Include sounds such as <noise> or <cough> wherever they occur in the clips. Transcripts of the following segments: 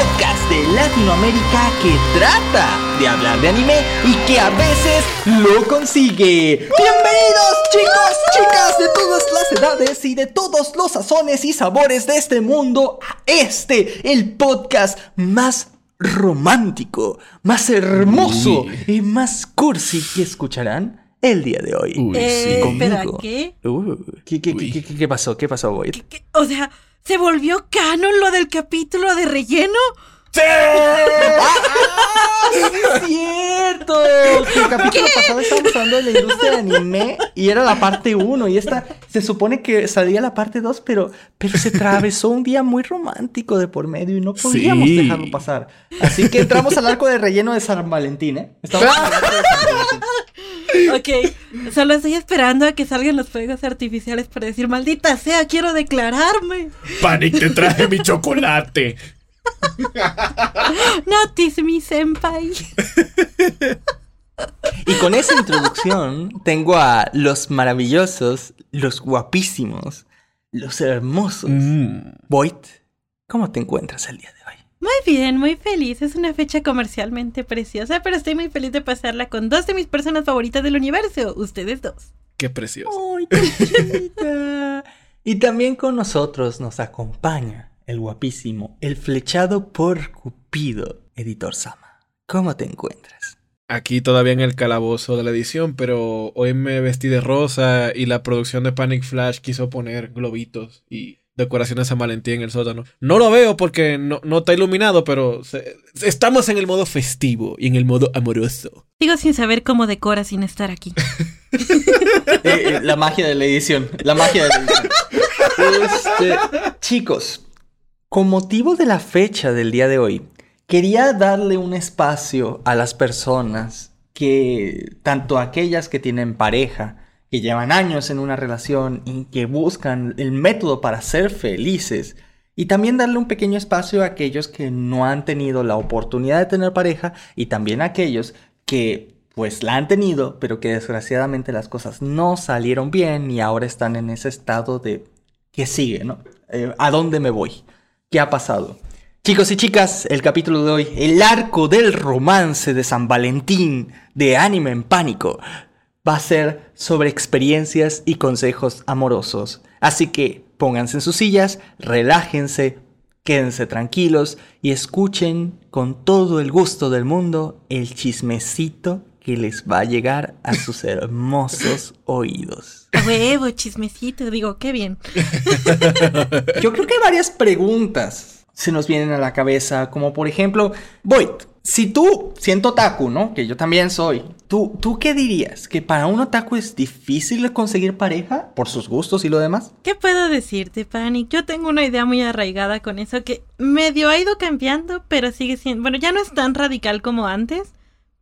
podcast de Latinoamérica que trata de hablar de anime y que a veces lo consigue. Bienvenidos chicos, chicas de todas las edades y de todos los sazones y sabores de este mundo a este, el podcast más romántico, más hermoso Uy. y más cursi que escucharán el día de hoy. Uy, Eh, espera. ¿qué? Uh, ¿qué, qué, Uy. qué, qué- qué pasó? ¿Qué pasó, Boyd? ¿Qué? O sea, ¿se volvió canon lo del capítulo de relleno? ¡Sí! ¡Es cierto! Que el capítulo pasado estábamos hablando de la industria de anime y era la parte 1 y esta se supone que salía la parte 2, pero, pero se atravesó un día muy romántico de por medio y no podíamos Sí. dejarlo pasar. Así que entramos al arco de relleno de San Valentín, ¿eh? Estamos en el arco de San Valentín. Ok, solo estoy esperando a que salgan los fuegos artificiales para decir, maldita sea, quiero declararme. Panic, te traje mi chocolate. <laughs> Notice mi senpai. Y con esa introducción tengo a los maravillosos, los guapísimos, los hermosos. Mm. Boyd, ¿cómo te encuentras el día de hoy? Muy bien, muy feliz. Es una fecha comercialmente preciosa, pero estoy muy feliz de pasarla con dos de mis personas favoritas del universo, ustedes dos. Qué precioso. ¡Ay, qué! Y también con nosotros nos acompaña el guapísimo, el flechado por Cupido, editor Sama. ¿Cómo te encuentras? Aquí todavía en el calabozo de la edición, pero hoy me vestí de rosa y la producción de Panic Flash quiso poner globitos y decoraciones a San Valentín en el sótano. No lo veo porque no, no está iluminado, pero se- estamos en el modo festivo y en el modo amoroso. Sigo sin saber cómo decora sin estar aquí. <laughs> Eh, eh, la magia de la edición, la magia de la edición. <laughs> Este, chicos, con motivo de la fecha del día de hoy, quería darle un espacio a las personas que, tanto aquellas que tienen pareja, que llevan años en una relación y que buscan el método para ser felices, y también darle un pequeño espacio a aquellos que no han tenido la oportunidad de tener pareja y también a aquellos que pues la han tenido, pero que desgraciadamente las cosas no salieron bien y ahora están en ese estado de ¿qué sigue, no? Eh, ¿A dónde me voy? ¿Qué ha pasado? Chicos y chicas, el capítulo de hoy, el arco del romance de San Valentín de Anime en Pánico, va a ser sobre experiencias y consejos amorosos. Así que pónganse en sus sillas, relájense, quédense tranquilos y escuchen con todo el gusto del mundo el chismecito que les va a llegar a sus hermosos oídos. A huevo, chismecito. Digo, qué bien. <laughs> Yo creo que hay varias preguntas se nos vienen a la cabeza, como por ejemplo, Boyd, si tú, siendo otaku, ¿no? Que yo también soy, ¿tú, ¿tú qué dirías? ¿Que para un otaku es difícil conseguir pareja por sus gustos y lo demás? ¿Qué puedo decirte, Panic? Yo tengo una idea muy arraigada con eso que medio ha ido cambiando, pero sigue siendo. Bueno, ya no es tan radical como antes,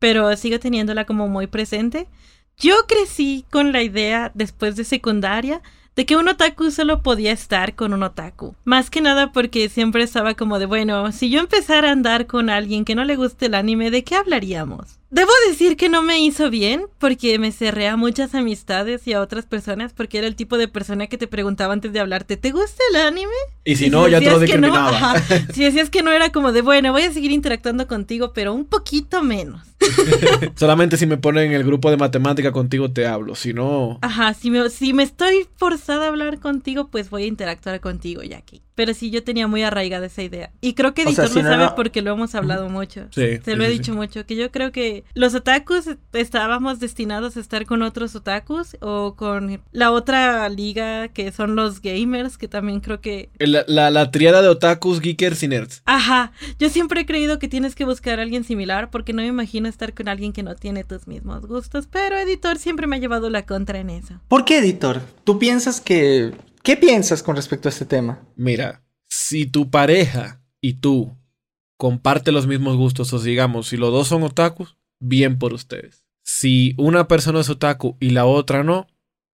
pero sigo teniéndola como muy presente. Yo crecí con la idea, después de secundaria, de que un otaku solo podía estar con un otaku. Más que nada porque siempre estaba como de, bueno, si yo empezara a andar con alguien que no le guste el anime, ¿de qué hablaríamos? Debo decir que no me hizo bien porque me cerré a muchas amistades y a otras personas porque era el tipo de persona que te preguntaba antes de hablarte, ¿te gusta el anime? Y si no, ya te lo que no, discriminaba. ajá, <laughs> si decías que no era como de, bueno, voy a seguir interactuando contigo, pero un poquito menos. <laughs> Solamente si me ponen en el grupo de matemática contigo te hablo. Si no, Ajá, si me, si me estoy forzada a hablar contigo, pues voy a interactuar contigo, Jackie. Pero sí, yo tenía muy arraigada esa idea. Y creo que O sea, Editor si lo no, sabe no- porque lo hemos hablado mucho. Sí, Se sí, lo he sí, dicho sí. mucho, que yo creo que los otakus estábamos destinados a estar con otros otakus o con la otra liga que son los gamers, que también creo que... la, la, la triada de otakus, geekers y nerds. Ajá, yo siempre he creído que tienes que buscar a alguien similar porque no me imagino estar con alguien que no tiene tus mismos gustos, pero Editor siempre me ha llevado la contra en eso. ¿Por qué, editor? ¿Tú piensas que... ¿Qué piensas con respecto a este tema? Mira, si tu pareja y tú comparte los mismos gustos, o digamos, si los dos son otakus, bien por ustedes. Si una persona es otaku y la otra no,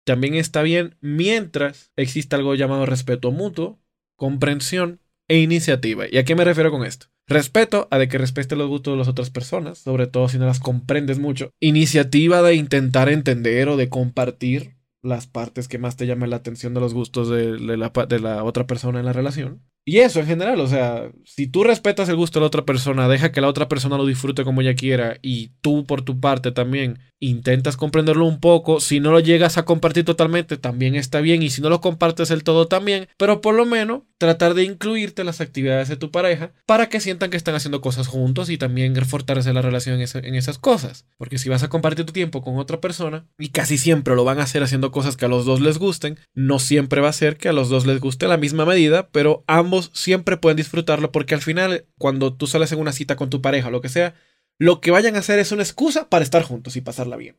también está bien mientras exista algo llamado respeto mutuo, comprensión e iniciativa. ¿Y a qué me refiero con esto? Respeto a de que respete los gustos de las otras personas, sobre todo si no las comprendes mucho. Iniciativa de intentar entender o de compartir las partes que más te llamen la atención de los gustos de, de la otra persona en la relación. Y eso en general, o sea, si tú respetas el gusto de la otra persona, deja que la otra persona lo disfrute como ella quiera y tú por tu parte también intentas comprenderlo un poco, si no lo llegas a compartir totalmente también está bien y si no lo compartes del todo también, pero por lo menos tratar de incluirte en las actividades de tu pareja para que sientan que están haciendo cosas juntos y también fortalecer la relación en esas cosas. Porque si vas a compartir tu tiempo con otra persona y casi siempre lo van a hacer haciendo cosas que a los dos les gusten, no siempre va a ser que a los dos les guste la misma medida, pero ambos siempre pueden disfrutarlo porque al final, cuando tú sales en una cita con tu pareja o lo que sea, lo que vayan a hacer es una excusa para estar juntos y pasarla bien.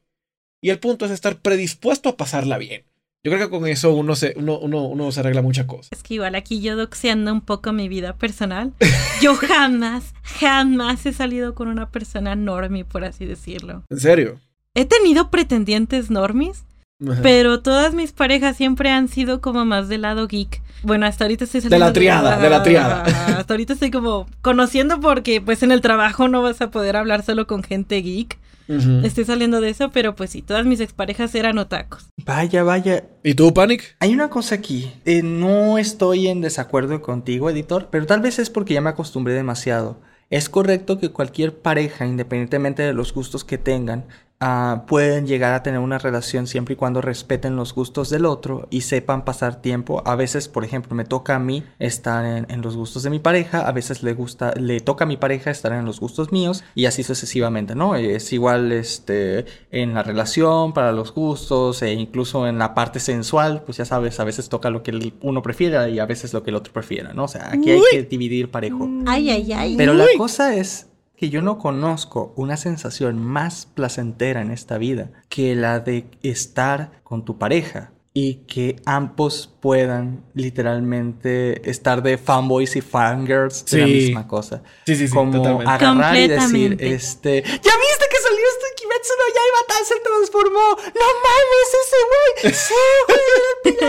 Y el punto es estar predispuesto a pasarla bien. Yo creo que con eso uno se, uno, uno, uno se arregla muchas cosas. Es que igual aquí yo doxeando un poco mi vida personal. <laughs> Yo jamás, jamás he salido con una persona normie, por así decirlo. ¿En serio? He tenido pretendientes normies, pero todas mis parejas siempre han sido como más del lado geek. Bueno, hasta ahorita estoy saliendo. De la triada, de, la triada. Hasta ahorita estoy como conociendo porque pues en el trabajo no vas a poder hablar solo con gente geek. Estoy saliendo de eso, pero pues sí, todas mis exparejas eran otacos. Vaya, vaya. ¿Y tú, Panic? Hay una cosa aquí. Eh, no estoy en desacuerdo contigo, editor, pero tal vez es porque ya me acostumbré demasiado. Es correcto que cualquier pareja, independientemente de los gustos que tengan, Ah, pueden llegar a tener una relación siempre y cuando respeten los gustos del otro y sepan pasar tiempo. A veces, por ejemplo, me toca a mí estar en, los gustos de mi pareja, a veces le gusta, le toca a mi pareja estar en los gustos míos y así sucesivamente, ¿no? Es igual este, en la relación, para los gustos e incluso en la parte sensual, pues ya sabes, a veces toca lo que uno prefiera y a veces lo que el otro prefiera, ¿no? O sea, aquí hay que dividir parejo. Ay, ay, ay. Pero la cosa es que yo no conozco una sensación más placentera en esta vida que la de estar con tu pareja y que ambos puedan literalmente estar de fanboys y fangirls de la misma cosa. Sí, sí, sí. Como agarrar y decir, este, ¿ya viste que salió este Kimetsu no Yaiba se transformó? ¡No mames, ese güey! ¡Sí, güey!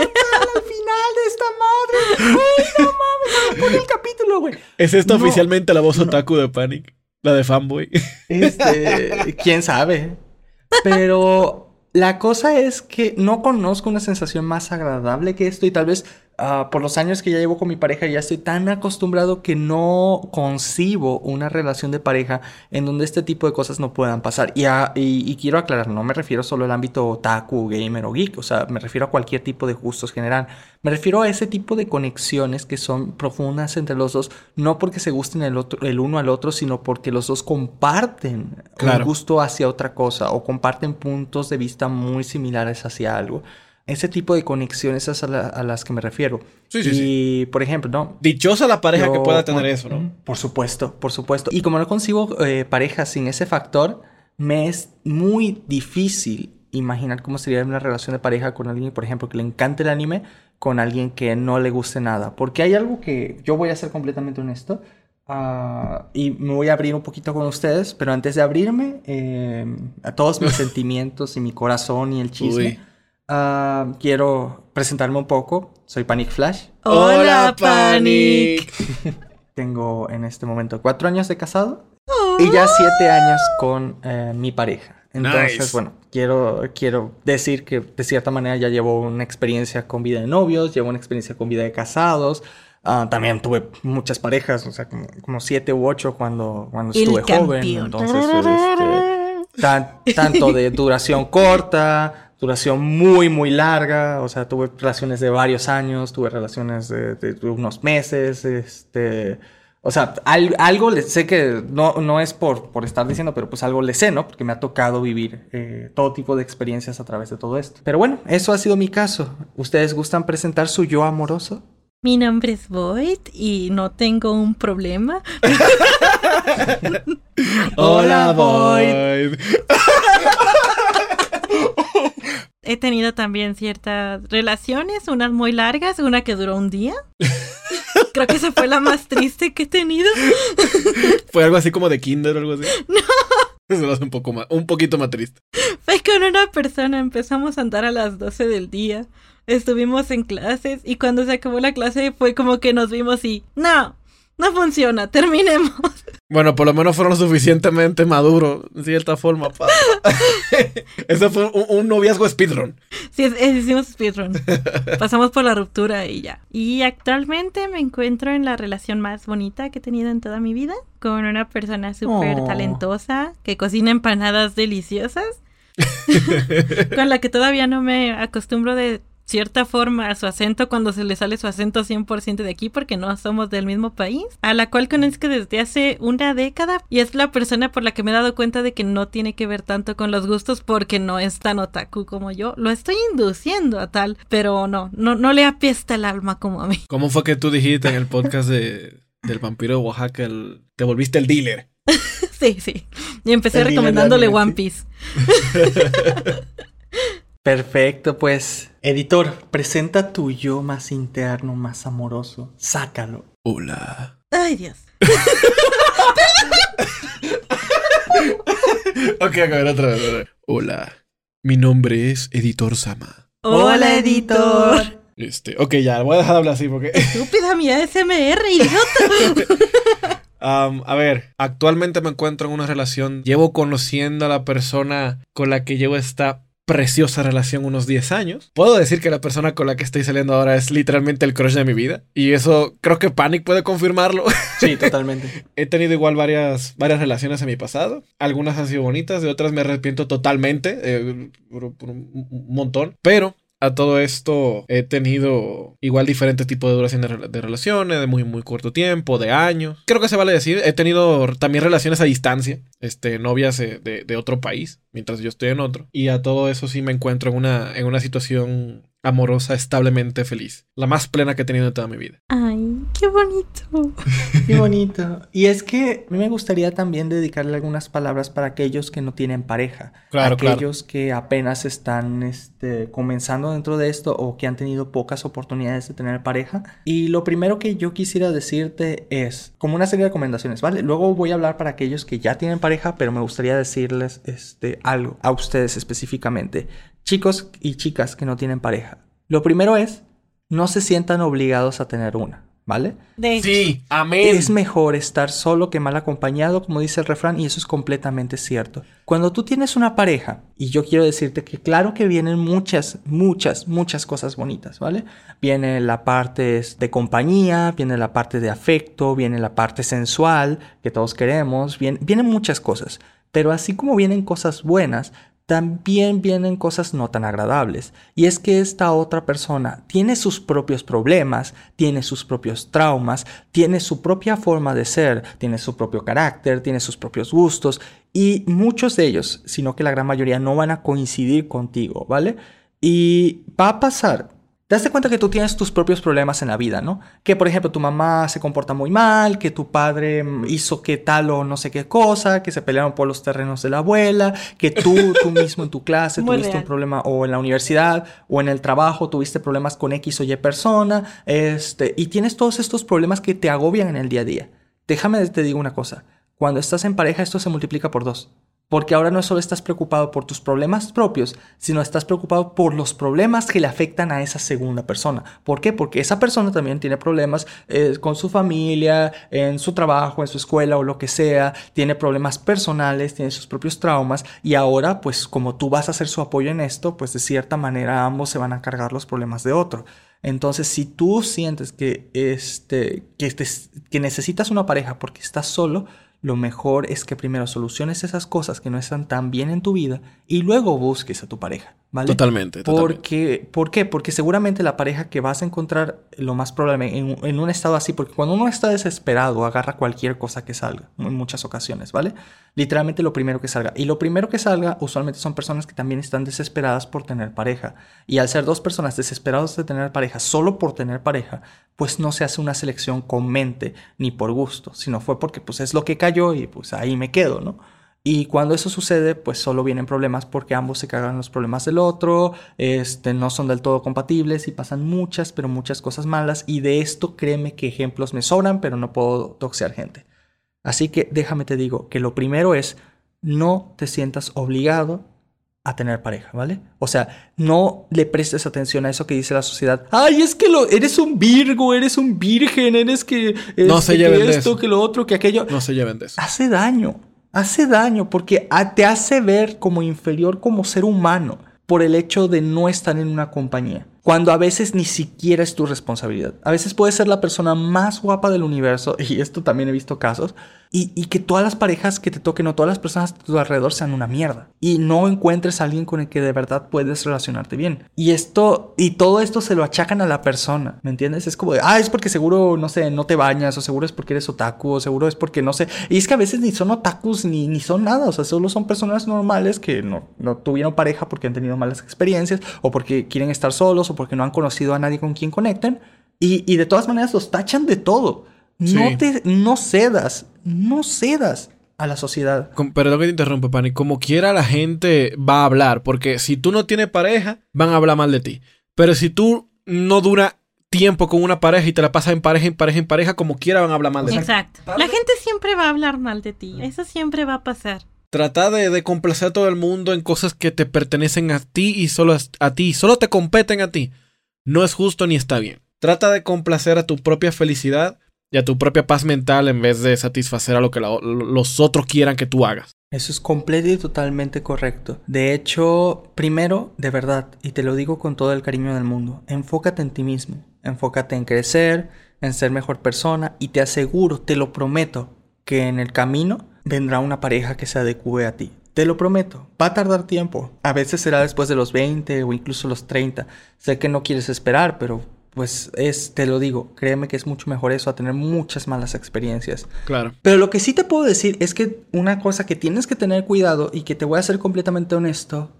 al final de esta madre! ¡Ay, no mames! Pon el capítulo, güey! ¿Es esta oficialmente la voz otaku de Panic? La de fanboy. <laughs> Este, quién sabe. Pero la cosa es que no conozco una sensación más agradable que esto y tal vez Ah, por los años que ya llevo con mi pareja, ya estoy tan acostumbrado que no concibo una relación de pareja en donde este tipo de cosas no puedan pasar. Y, y, quiero aclarar, no me refiero solo al ámbito otaku, gamer o geek, o sea, me refiero a cualquier tipo de gustos general. Me refiero a ese tipo de conexiones que son profundas entre los dos, no porque se gusten el, otro, el uno al otro, sino porque los dos comparten un gusto hacia otra cosa o comparten puntos de vista muy similares hacia algo. Ese tipo de conexiones es a, las que me refiero. Sí, sí, y, por ejemplo, ¿no? Dichosa la pareja que pueda tener eso, ¿no? Por supuesto, por supuesto. Y como no consigo eh, pareja sin ese factor, me es muy difícil imaginar cómo sería una relación de pareja con alguien, por ejemplo, que le encante el anime, con alguien que no le guste nada. Porque hay algo que yo voy a ser completamente honesto. Uh, y me voy a abrir un poquito con ustedes, pero antes de abrirme eh, a todos mis <laughs> sentimientos y mi corazón y el chisme, Ah, quiero presentarme un poco. Soy Panic Flash. Hola, Panic. <laughs> Tengo en este momento cuatro años de casado y ya siete años con eh, mi pareja. Entonces, bueno, quiero, quiero decir que de cierta manera ya llevo una experiencia con vida de novios, llevo una experiencia con vida de casados. Ah, también tuve muchas parejas, o sea, como, siete u ocho cuando, cuando estuve joven. Entonces, este, tanto de <laughs> duración corta, duración muy, muy larga. O sea, tuve relaciones de varios años, tuve relaciones de, unos meses, este... O sea, algo le sé que no, no es por, por estar diciendo, pero pues algo le sé, ¿no? Porque me ha tocado vivir eh, todo tipo de experiencias a través de todo esto. Pero bueno, eso ha sido mi caso. ¿Ustedes gustan presentar su yo amoroso? Mi nombre es Void y no tengo un problema. <laughs> <laughs> Hola, Void. <laughs> He tenido también ciertas relaciones, unas muy largas, una que duró un día. <laughs> Creo que esa fue la más triste que he tenido. <laughs> ¿Fue algo así como de kinder o algo así? <laughs> No. Eso lo hace un poco más, un poquito más triste. Fue con una persona, empezamos a andar a las 12 del día. Estuvimos en clases y cuando se acabó la clase fue como que nos vimos y no, No funciona, terminemos. Bueno, por lo menos fueron lo suficientemente maduros, de cierta forma. <laughs> Eso fue un, un noviazgo speedrun. Sí, es- es- hicimos speedrun. Pasamos por la ruptura y ya. Y actualmente me encuentro en la relación más bonita que he tenido en toda mi vida. Con una persona súper Oh. talentosa que cocina empanadas deliciosas. <laughs> con la que todavía no me acostumbro de cierta forma a su acento cuando se le sale su acento 100% de aquí porque no somos del mismo país, a la cual conozco desde hace una década y es la persona por la que me he dado cuenta de que no tiene que ver tanto con los gustos porque no es tan otaku como yo. Lo estoy induciendo a tal, pero no, no, no le apiesta el alma como a mí. <laughs> ¿Cómo fue que tú dijiste en el podcast de, del vampiro de Oaxaca, el- te volviste el dealer? <laughs> Sí, sí. Y empecé El recomendándole One sí. Piece. <laughs> Perfecto, pues. Editor, presenta tu yo más interno, más amoroso. Sácalo. Hola. Ay, Dios. <laughs> Ok, a ver, otra vez, otra vez. Hola. Mi nombre es Editor Sama. Hola, editor. Este, ok, ya, voy a dejar de hablar así porque... Estúpida mi ASMR, <laughs> idiota. Am, a ver, actualmente me encuentro en una relación. Llevo conociendo a la persona con la que llevo esta preciosa relación unos 10 años. Puedo decir que la persona con la que estoy saliendo ahora es literalmente el crush de mi vida. Y eso creo que Panic puede confirmarlo. Sí, <laughs> totalmente. He tenido igual varias, varias relaciones en mi pasado. Algunas han sido bonitas, de otras me arrepiento totalmente, eh, por, por un, un montón. Pero a todo esto he tenido igual diferentes tipos de duración de, rela- de relaciones, de muy, muy corto tiempo, de años. Creo que se vale decir, he tenido también relaciones a distancia, este, novias eh, de, de otro país, mientras yo estoy en otro. Y a todo eso sí me encuentro en una, en una situación amorosa, establemente feliz. La más plena que he tenido en toda mi vida. Ay, qué bonito. <laughs> Qué bonito. Y es que a mí me gustaría también dedicarle algunas palabras para aquellos que no tienen pareja. Claro, claro. aquellos que apenas están este, comenzando dentro de esto o que han tenido pocas oportunidades de tener pareja. Y lo primero que yo quisiera decirte es como una serie de recomendaciones, ¿vale? Luego voy a hablar para aquellos que ya tienen pareja, pero me gustaría decirles este, algo a ustedes específicamente. Chicos y chicas que no tienen pareja. Lo primero es, no se sientan obligados a tener una, ¿vale? De Sí, amén. Es mejor estar solo que mal acompañado, como dice el refrán, y eso es completamente cierto. Cuando tú tienes una pareja, y yo quiero decirte que claro que vienen muchas, muchas, muchas cosas bonitas, ¿vale? Viene la parte de compañía, viene la parte de afecto, viene la parte sensual que todos queremos, viene- vienen muchas cosas. Pero así como vienen cosas buenas, también vienen cosas no tan agradables. Y es que esta otra persona tiene sus propios problemas, tiene sus propios traumas, tiene su propia forma de ser, tiene su propio carácter, tiene sus propios gustos. Y muchos de ellos, sino que la gran mayoría, no van a coincidir contigo, ¿vale? Y va a pasar te das cuenta que tú tienes tus propios problemas en la vida, ¿no? Que por ejemplo tu mamá se comporta muy mal, que tu padre mm, hizo que tal o no sé qué cosa, que se pelearon por los terrenos de la abuela, que tú, tú <laughs> mismo en tu clase Muy tuviste real. un problema o en la universidad o en el trabajo tuviste problemas con X o Y persona, este, y tienes todos estos problemas que te agobian en el día a día. Déjame te digo una cosa, cuando estás en pareja esto se multiplica por dos. Porque ahora no solo estás preocupado por tus problemas propios, sino estás preocupado por los problemas que le afectan a esa segunda persona. ¿Por qué? Porque esa persona también tiene problemas eh, con su familia, en su trabajo, en su escuela o lo que sea. Tiene problemas personales, tiene sus propios traumas. Y ahora, pues como tú vas a ser su apoyo en esto, pues de cierta manera ambos se van a cargar los problemas de otro. Entonces, si tú sientes que, este, que, te- que necesitas una pareja porque estás solo, lo mejor es que primero soluciones esas cosas que no están tan bien en tu vida y luego busques a tu pareja, ¿vale? Totalmente, totalmente. Porque, ¿Por qué? Porque seguramente la pareja que vas a encontrar, lo más probable, en, en un estado así, porque cuando uno está desesperado, agarra cualquier cosa que salga, en muchas ocasiones, ¿vale? Literalmente lo primero que salga. Y lo primero que salga, usualmente son personas que también están desesperadas por tener pareja. Y al ser dos personas desesperadas de tener pareja, solo por tener pareja, pues no se hace una selección con mente ni por gusto, sino fue porque pues es lo que cayó y pues ahí me quedo, ¿no? Y cuando eso sucede, pues solo vienen problemas porque ambos se cagan los problemas del otro, este, no son del todo compatibles y pasan muchas, pero muchas cosas malas. Y de esto créeme que ejemplos me sobran, pero no puedo doxear gente. Así que déjame te digo que lo primero es no te sientas obligado a tener pareja, ¿vale? O sea, no le prestes atención a eso que dice la sociedad. Ay, es que lo, eres un virgo, eres un virgen, eres que, no se que lleven de esto, eso. que lo otro, que aquello. No se lleven de eso. Hace daño, hace daño porque te hace ver como inferior como ser humano por el hecho de no estar en una compañía. Cuando a veces ni siquiera es tu responsabilidad. A veces puedes ser la persona más guapa del universo, y esto también he visto casos, y, y que todas las parejas que te toquen o todas las personas a tu alrededor sean una mierda. Y no encuentres a alguien con el que de verdad puedes relacionarte bien. Y esto, y todo esto se lo achacan a la persona, ¿me entiendes? Es como de, ah, es porque seguro, no sé, no te bañas, o seguro es porque eres otaku, o seguro es porque no sé. Y es que a veces ni son otakus ni, ni son nada, o sea, solo son personas normales que no, no tuvieron pareja porque han tenido malas experiencias, o porque quieren estar solos, o porque no han conocido a nadie con quien conecten. Y, y de todas maneras los tachan de todo. No Sí. te, no cedas, no cedas a la sociedad. Com- Perdón que te interrumpa, Pani. Como quiera la gente va a hablar, porque si tú no tienes pareja, van a hablar mal de ti. Pero si tú no dura tiempo con una pareja y te la pasas en pareja, en pareja, en pareja, como quiera van a hablar mal de ti. Exacto. La gente siempre va a hablar mal de ti. Eso siempre va a pasar. Trata de, complacer a todo el mundo en cosas que te pertenecen a ti y solo a, ti, solo te competen a ti. No es justo ni está bien. Trata de complacer a tu propia felicidad y a tu propia paz mental en vez de satisfacer a lo que los otros quieran que tú hagas. Eso es completo y totalmente correcto. De hecho, primero, de verdad, y te lo digo con todo el cariño del mundo, enfócate en ti mismo, enfócate en crecer, en ser mejor persona y te aseguro, te lo prometo, que en el camino vendrá una pareja que se adecue a ti. Te lo prometo, va a tardar tiempo. A veces será después de los 20 o incluso los 30. Sé que no quieres esperar, pero pues es, te lo digo, créeme que es mucho mejor eso a tener muchas malas experiencias. Claro. Pero lo que sí te puedo decir es que una cosa que tienes que tener cuidado y que te voy a ser completamente honesto,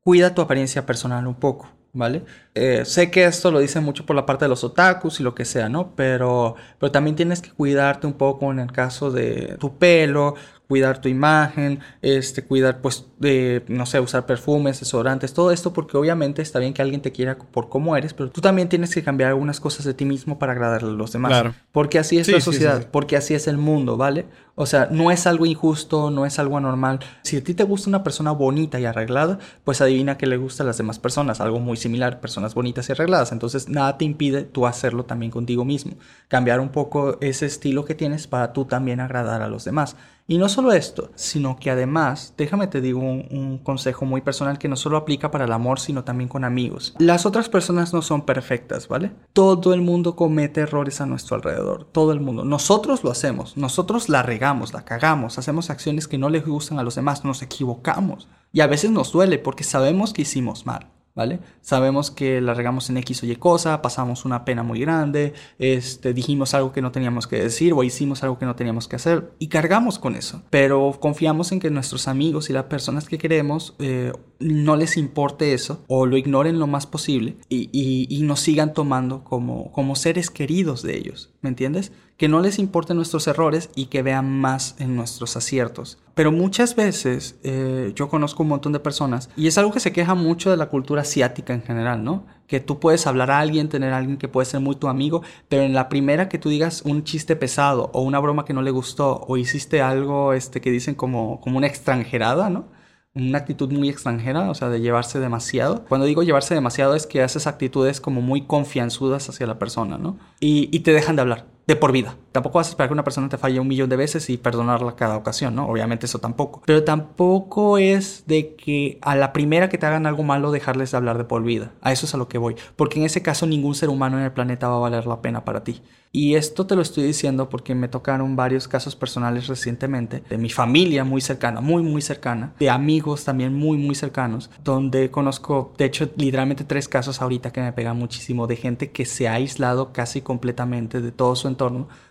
cuida tu apariencia personal un poco, ¿vale? Eh, sé que esto lo dicen mucho por la parte de los otakus y lo que sea, ¿no? Pero, pero también tienes que cuidarte un poco en el caso de tu pelo, cuidar tu imagen, este, cuidar, pues, de, no sé, usar perfumes, desodorantes, todo esto, porque obviamente está bien que alguien te quiera por cómo eres, pero tú también tienes que cambiar algunas cosas de ti mismo para agradarle a los demás. Claro. Porque así es Sí, la sí, sociedad, sí. porque así es el mundo, ¿vale? O sea, no es algo injusto, no es algo anormal. Si a ti te gusta una persona bonita y arreglada, pues adivina que le gusta a las demás personas, algo muy similar, personas bonitas y arregladas. Entonces, nada te impide tú hacerlo también contigo mismo. Cambiar un poco ese estilo que tienes para tú también agradar a los demás. Y no solo esto, sino que además, déjame te digo un, consejo muy personal que no solo aplica para el amor, sino también con amigos. Las otras personas no son perfectas, ¿vale? Todo el mundo comete errores a nuestro alrededor, todo el mundo. Nosotros lo hacemos, nosotros la regamos, la cagamos, hacemos acciones que no les gustan a los demás, nos equivocamos. Y a veces nos duele porque sabemos que hicimos mal. ¿Vale? Sabemos que la regamos en X o Y cosa, pasamos una pena muy grande, este, dijimos algo que no teníamos que decir o hicimos algo que no teníamos que hacer y cargamos con eso. Pero confiamos en que nuestros amigos y las personas que queremos eh, no les importe eso o lo ignoren lo más posible y, y- y nos sigan tomando como, como seres queridos de ellos, ¿me entiendes? Que no les importen nuestros errores y que vean más en nuestros aciertos. Pero muchas veces eh, yo conozco un montón de personas y es algo que se queja mucho de la cultura asiática en general, ¿no? Que tú puedes hablar a alguien, tener a alguien que puede ser muy tu amigo, pero en la primera que tú digas un chiste pesado o una broma que no le gustó o hiciste algo este, que dicen como, como una extranjerada, ¿no? una actitud muy extranjera, o sea, de llevarse demasiado. Cuando digo llevarse demasiado es que haces actitudes como muy confianzudas hacia la persona, ¿no? Y, y te dejan de hablar, de por vida. Tampoco vas a esperar que una persona te falle un millón de veces y perdonarla cada ocasión, ¿no? Obviamente eso tampoco. Pero tampoco es de que a la primera que te hagan algo malo dejarles de hablar de por vida. A eso es a lo que voy. Porque en ese caso ningún ser humano en el planeta va a valer la pena para ti. Y esto te lo estoy diciendo porque me tocaron varios casos personales recientemente, de mi familia muy cercana, muy, muy cercana, de amigos también muy, muy cercanos, donde conozco, de hecho, literalmente tres casos ahorita que me pegan muchísimo, de gente que se ha aislado casi completamente de todo su entorno,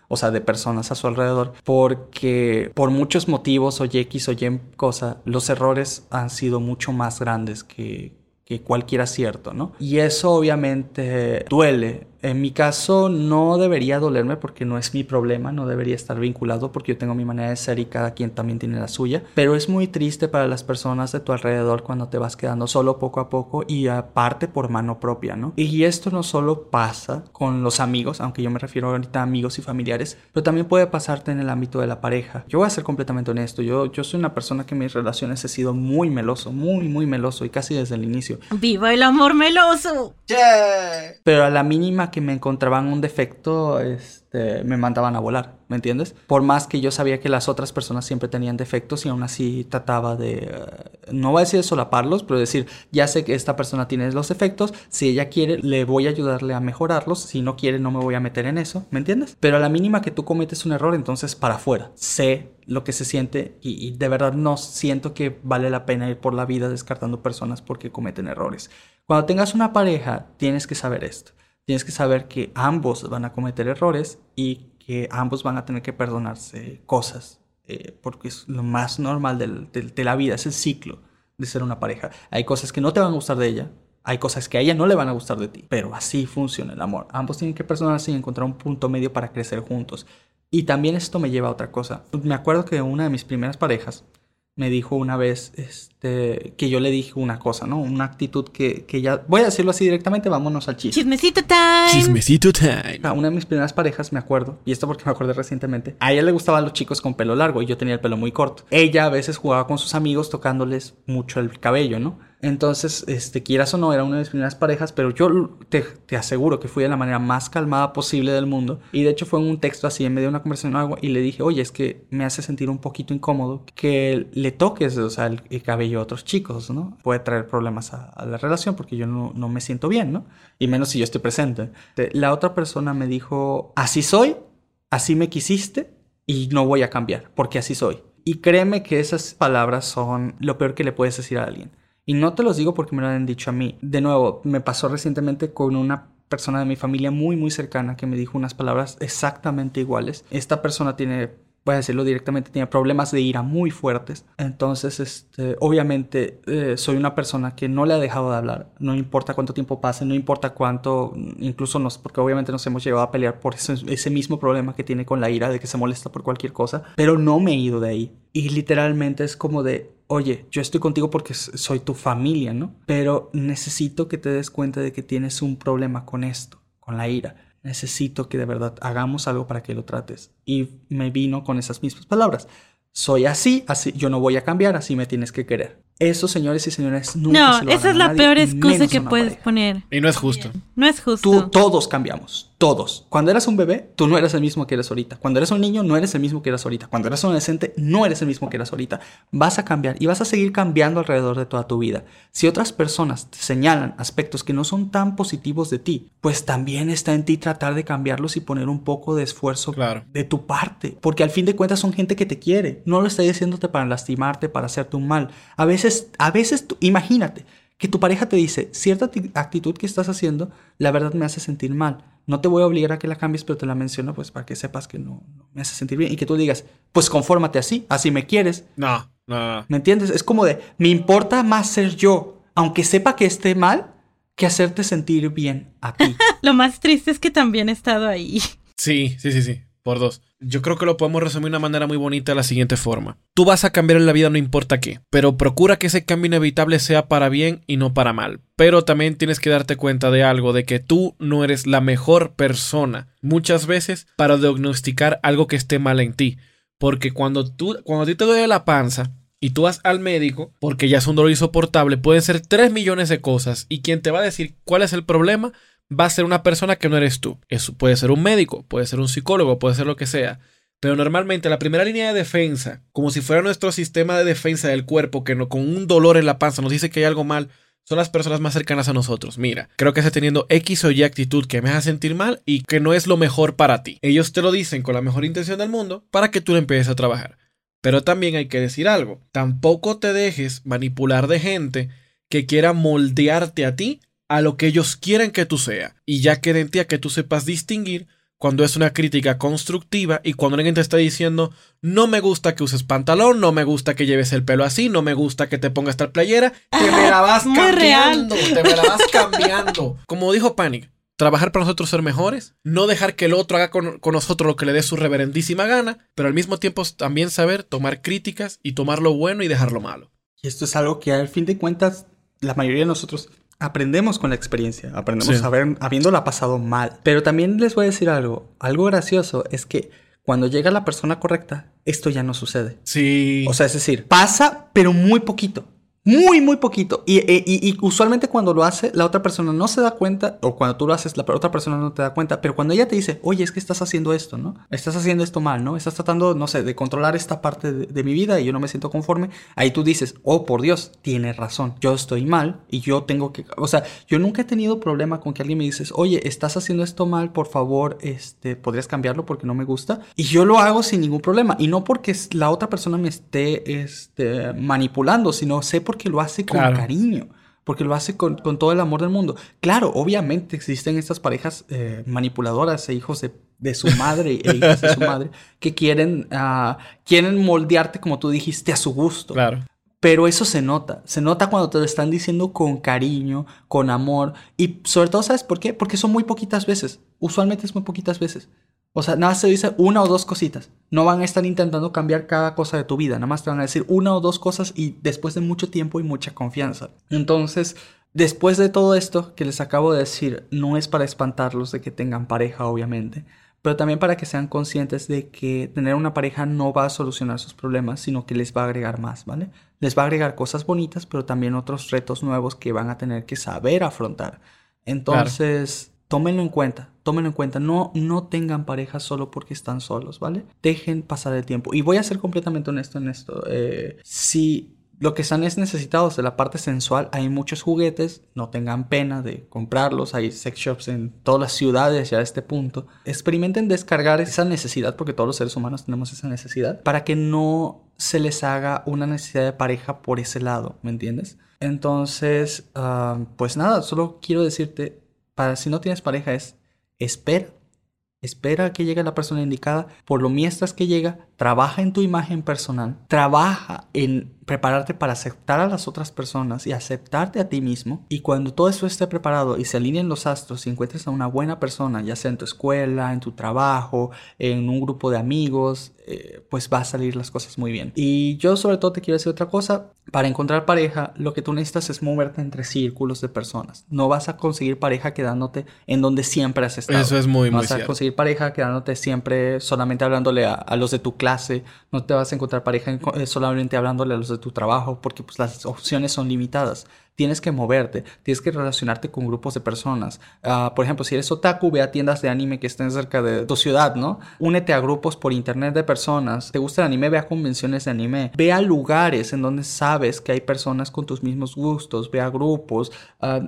o sea, de personas a su alrededor, porque por muchos motivos, o X o Y cosa, los errores han sido mucho más grandes que, que cualquier acierto, ¿no? Y eso obviamente duele En mi caso no debería dolerme porque no es mi problema, no debería estar vinculado porque yo tengo mi manera de ser y cada quien también tiene la suya. Pero es muy triste para las personas de tu alrededor cuando te vas quedando solo poco a poco y aparte por mano propia, ¿no? Y esto no solo pasa con los amigos, aunque yo me refiero ahorita a amigos y familiares, pero también puede pasarte en el ámbito de la pareja. Yo voy a ser completamente honesto, yo, yo soy una persona que en mis relaciones he sido muy meloso, muy, muy meloso y casi desde el inicio. ¡Viva el amor meloso! Pero a la mínima que me encontraban un defecto, este, me mandaban a volar, ¿me entiendes? Por más que yo sabía que las otras personas siempre tenían defectos y aún así trataba de, eh, no voy a decir solaparlos, pero decir, ya sé que esta persona tiene los defectos, si ella quiere, le voy a ayudarle a mejorarlos, si no quiere, no me voy a meter en eso, ¿me entiendes? Pero a la mínima que tú cometes un error, entonces para afuera, sé lo que se siente y, y de verdad no siento que vale la pena ir por la vida descartando personas porque cometen errores. Cuando tengas una pareja, tienes que saber esto. Tienes que saber que ambos van a cometer errores y que ambos van a tener que perdonarse cosas, eh, porque es lo más normal de la vida, es el ciclo de ser una pareja. Hay cosas que no te van a gustar de ella, hay cosas que a ella no le van a gustar de ti, pero así funciona el amor. Ambos tienen que perdonarse y encontrar un punto medio para crecer juntos. Y también esto me lleva a otra cosa. Me acuerdo que una de mis primeras parejas me dijo una vez este, que yo le dije una cosa, ¿no? Una actitud que, que ya... Voy a decirlo así directamente, vámonos al chiste. Chismecito time. Chismecito time. A una de mis primeras parejas, me acuerdo, y esto porque me acordé recientemente, a ella le gustaban los chicos con pelo largo y yo tenía el pelo muy corto. Ella a veces jugaba con sus amigos tocándoles mucho el cabello, ¿no? Entonces, este, quieras o no, era una de mis primeras parejas, pero yo te, te aseguro que fui de la manera más calmada posible del mundo. Y de hecho fue en un texto así, en medio de una conversación o algo, y le dije, oye, es que me hace sentir un poquito incómodo que le toques, o sea, el, el cabello otros chicos, ¿no? Puede traer problemas a, a la relación porque yo no, no me siento bien, ¿no? Y menos si yo estoy presente. La otra persona me dijo, así soy, así me quisiste y no voy a cambiar, porque así soy. Y créeme que esas palabras son lo peor que le puedes decir a alguien. Y no te los digo porque me lo han dicho a mí. De nuevo, me pasó recientemente con una persona de mi familia muy, muy cercana que me dijo unas palabras exactamente iguales. Esta persona tiene, a decirlo directamente, tiene problemas de ira muy fuertes. Entonces, este, obviamente, eh, soy una persona que no le ha dejado de hablar. No importa cuánto tiempo pase, no importa cuánto, incluso nos, porque obviamente nos hemos llevado a pelear por ese, ese mismo problema que tiene con la ira, de que se molesta por cualquier cosa. Pero no me he ido de ahí. Y literalmente es como de, oye, yo estoy contigo porque soy tu familia, ¿no? Pero necesito que te des cuenta de que tienes un problema con esto, con la ira. Necesito que de verdad hagamos algo para que lo trates. Y me vino con esas mismas palabras. Soy así, así, yo no voy a cambiar, así me tienes que querer. Eso, señores y señores, nunca No, se lo esa es la nadie, peor excusa que puedes pareja. poner. Y no es justo. No es justo. Tú, todos cambiamos, todos. Cuando eras un bebé, tú no eres el mismo que eres ahorita. Cuando eres un niño, no eres el mismo que eras ahorita. Cuando eres un adolescente, no eres el mismo que eras ahorita. Vas a cambiar y vas a seguir cambiando alrededor de toda tu vida. Si otras personas te señalan aspectos que no son tan positivos de ti, pues también está en ti tratar de cambiarlos y poner un poco de esfuerzo Claro. de tu parte. Porque al fin de cuentas son gente que te quiere. No lo estoy diciéndote para lastimarte, para hacerte un mal. A veces, a veces, tú- imagínate que tu pareja te dice, cierta acti- actitud que estás haciendo, la verdad me hace sentir mal. No te voy a obligar a que la cambies, pero te la menciono pues para que sepas que no, no me hace sentir bien. Y que tú digas, pues confórmate así, así me quieres. No, no, no. ¿Me entiendes? Es como de, me importa más ser yo, aunque sepa que esté mal, que hacerte sentir bien a ti. <laughs> Lo más triste es que también he estado ahí. Sí, sí, sí, sí. Por dos. Yo creo que lo podemos resumir de una manera muy bonita de la siguiente forma. Tú vas a cambiar en la vida no importa qué, pero procura que ese cambio inevitable sea para bien y no para mal. Pero también tienes que darte cuenta de algo, de que tú no eres la mejor persona muchas veces para diagnosticar algo que esté mal en ti. Porque cuando tú, cuando a ti te duele la panza y tú vas al médico, porque ya es un dolor insoportable, pueden ser 3 millones de cosas y quien te va a decir cuál es el problema va a ser una persona que no eres tú. Eso puede ser un médico, puede ser un psicólogo, puede ser lo que sea. Pero normalmente la primera línea de defensa, como si fuera nuestro sistema de defensa del cuerpo, que con un dolor en la panza nos dice que hay algo mal, son las personas más cercanas a nosotros. Mira, creo que estás teniendo X o Y actitud que me hace sentir mal y que no es lo mejor para ti. Ellos te lo dicen con la mejor intención del mundo para que tú lo empieces a trabajar. Pero también hay que decir algo. Tampoco te dejes manipular de gente que quiera moldearte a ti a lo que ellos quieren que tú seas. Y ya queda en ti a que tú sepas distinguir cuando es una crítica constructiva y cuando alguien te está diciendo no me gusta que uses pantalón, no me gusta que lleves el pelo así, no me gusta que te pongas tal playera, te me la vas cambiando, te me la vas <laughs> cambiando. Como dijo Panic, trabajar para nosotros ser mejores, no dejar que el otro haga con, con, nosotros lo que le dé su reverendísima gana, pero al mismo tiempo también saber tomar críticas y tomar lo bueno y dejar lo malo. Y esto es algo que al fin de cuentas la mayoría de nosotros aprendemos con la experiencia, aprendemos Sí. a ver, habiéndola pasado mal. Pero también les voy a decir algo, algo gracioso es que cuando llega la persona correcta, esto ya no sucede. Sí. O sea, es decir, pasa, pero muy poquito. Muy, muy poquito. Y, y- y- usualmente cuando lo hace, la otra persona no se da cuenta, o cuando tú lo haces, la otra persona no te da cuenta, pero cuando ella te dice, oye, es que estás haciendo esto, ¿no? Estás haciendo esto mal, ¿no? Estás tratando, no sé, de controlar esta parte de, mi vida y yo no me siento conforme, ahí tú dices, oh, por Dios, tienes razón, yo estoy mal y yo tengo que, o sea, yo nunca he tenido problema con que alguien me dices, oye, estás haciendo esto mal, por favor, este, podrías cambiarlo porque no me gusta. Y yo lo hago sin ningún problema. Y no porque la otra persona me esté este, manipulando, sino sé porque lo hace con Claro. cariño. Porque lo hace con, con todo el amor del mundo. Claro, obviamente existen estas parejas eh, manipuladoras e hijos de, de su madre e hijas de su madre <laughs> que quieren, ah, quieren moldearte, como tú dijiste, a su gusto. claro. Pero eso se nota. Se nota cuando te lo están diciendo con cariño, con amor. Y sobre todo, ¿sabes por qué? Porque son muy poquitas veces. Usualmente es muy poquitas veces. O sea, nada se dice una o dos cositas. No van a estar intentando cambiar cada cosa de tu vida. Nada más te van a decir una o dos cosas y después de mucho tiempo y mucha confianza. Entonces, después de todo esto que les acabo de decir, no es para espantarlos de que tengan pareja, obviamente pero también para que sean conscientes de que tener una pareja no va a solucionar sus problemas, sino que les va a agregar más, ¿vale? Les va a agregar cosas bonitas, pero también otros retos nuevos que van a tener que saber afrontar. Entonces, tómenlo en cuenta, tómenlo en cuenta. No, no tengan pareja solo porque están solos, ¿vale? Dejen pasar el tiempo. Y voy a ser completamente honesto en esto. Eh, si lo que están es necesitados de la parte sensual. Hay muchos juguetes, no tengan pena de comprarlos. Hay sex shops en todas las ciudades ya a este punto. Experimenten descargar esa necesidad, porque todos los seres humanos tenemos esa necesidad, para que no se les haga una necesidad de pareja por ese lado, ¿me entiendes? Entonces, ah, pues nada, solo quiero decirte, para si no tienes pareja es, espera. Espera a que llegue la persona indicada. Por lo mientras que llega, trabaja en tu imagen personal. Trabaja en prepararte para aceptar a las otras personas y aceptarte a ti mismo. Y cuando todo eso esté preparado y se alineen los astros y encuentres a una buena persona, ya sea en tu escuela, en tu trabajo, en un grupo de amigos, eh, pues va a salir las cosas muy bien. Y yo sobre todo te quiero decir otra cosa. Para encontrar pareja, lo que tú necesitas es moverte entre círculos de personas. No vas a conseguir pareja quedándote en donde siempre has estado. Eso es muy, no muy vas a cierto. conseguir pareja quedándote siempre solamente hablándole a, a los de tu clase. No te vas a encontrar pareja eh, solamente hablándole a los de tu trabajo porque pues las opciones son limitadas. Tienes que moverte, tienes que relacionarte con grupos de personas. Ah, por ejemplo, si eres otaku, ve a tiendas de anime que estén cerca de tu ciudad, ¿no? Únete a grupos por internet de personas. ¿Te gusta el anime? Ve a convenciones de anime. Ve a lugares en donde sabes que hay personas con tus mismos gustos. Ve a grupos. Ah,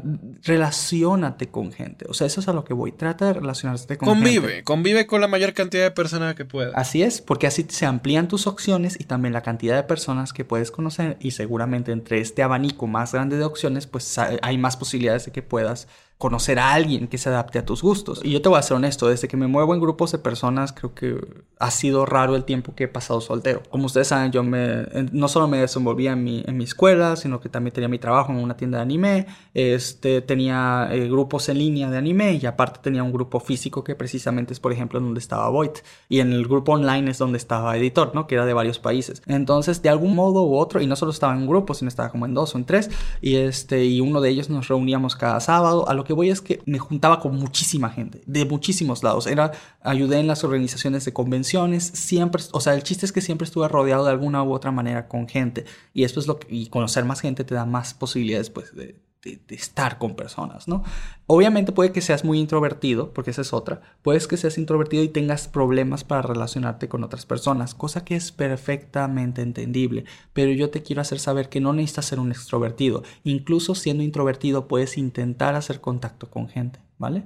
relaciónate con gente. O sea, eso es a lo que voy. Trata de relacionarte con gente. Convive, convive con la mayor cantidad de personas que pueda. Así es, porque así se amplían tus opciones y también la cantidad de personas que puedes conocer y seguramente entre este abanico más grande de opciones, pues ha- hay más posibilidades de que puedas conocer a alguien que se adapte a tus gustos. Y yo te voy a ser honesto, desde que me muevo en grupos de personas, creo que ha sido raro el tiempo que he pasado soltero. Como ustedes saben, yo me, no solo me desenvolvía en mi, en mi escuela, sino que también tenía mi trabajo en una tienda de anime, este, tenía eh, grupos en línea de anime y aparte tenía un grupo físico que precisamente es, por ejemplo, donde estaba Void. Y en el grupo online es donde estaba Editor, ¿no? Que era de varios países. Entonces, de algún modo u otro, y no solo estaba en un grupo, sino estaba como en dos o en tres, y este, y uno de ellos nos reuníamos cada sábado. A lo que voy es que me juntaba con muchísima gente, de muchísimos lados. Era, ayudé en las organizaciones de convenciones, siempre, o sea, el chiste es que siempre estuve rodeado de alguna u otra manera con gente. Y esto es lo que, y conocer más gente te da más posibilidades, pues, de, de, estar con personas, ¿no? Obviamente puede que seas muy introvertido, porque esa es otra. Puedes que seas introvertido y tengas problemas para relacionarte con otras personas, cosa que es perfectamente entendible. Pero yo te quiero hacer saber que no necesitas ser un extrovertido. Incluso siendo introvertido puedes intentar hacer contacto con gente, ¿vale?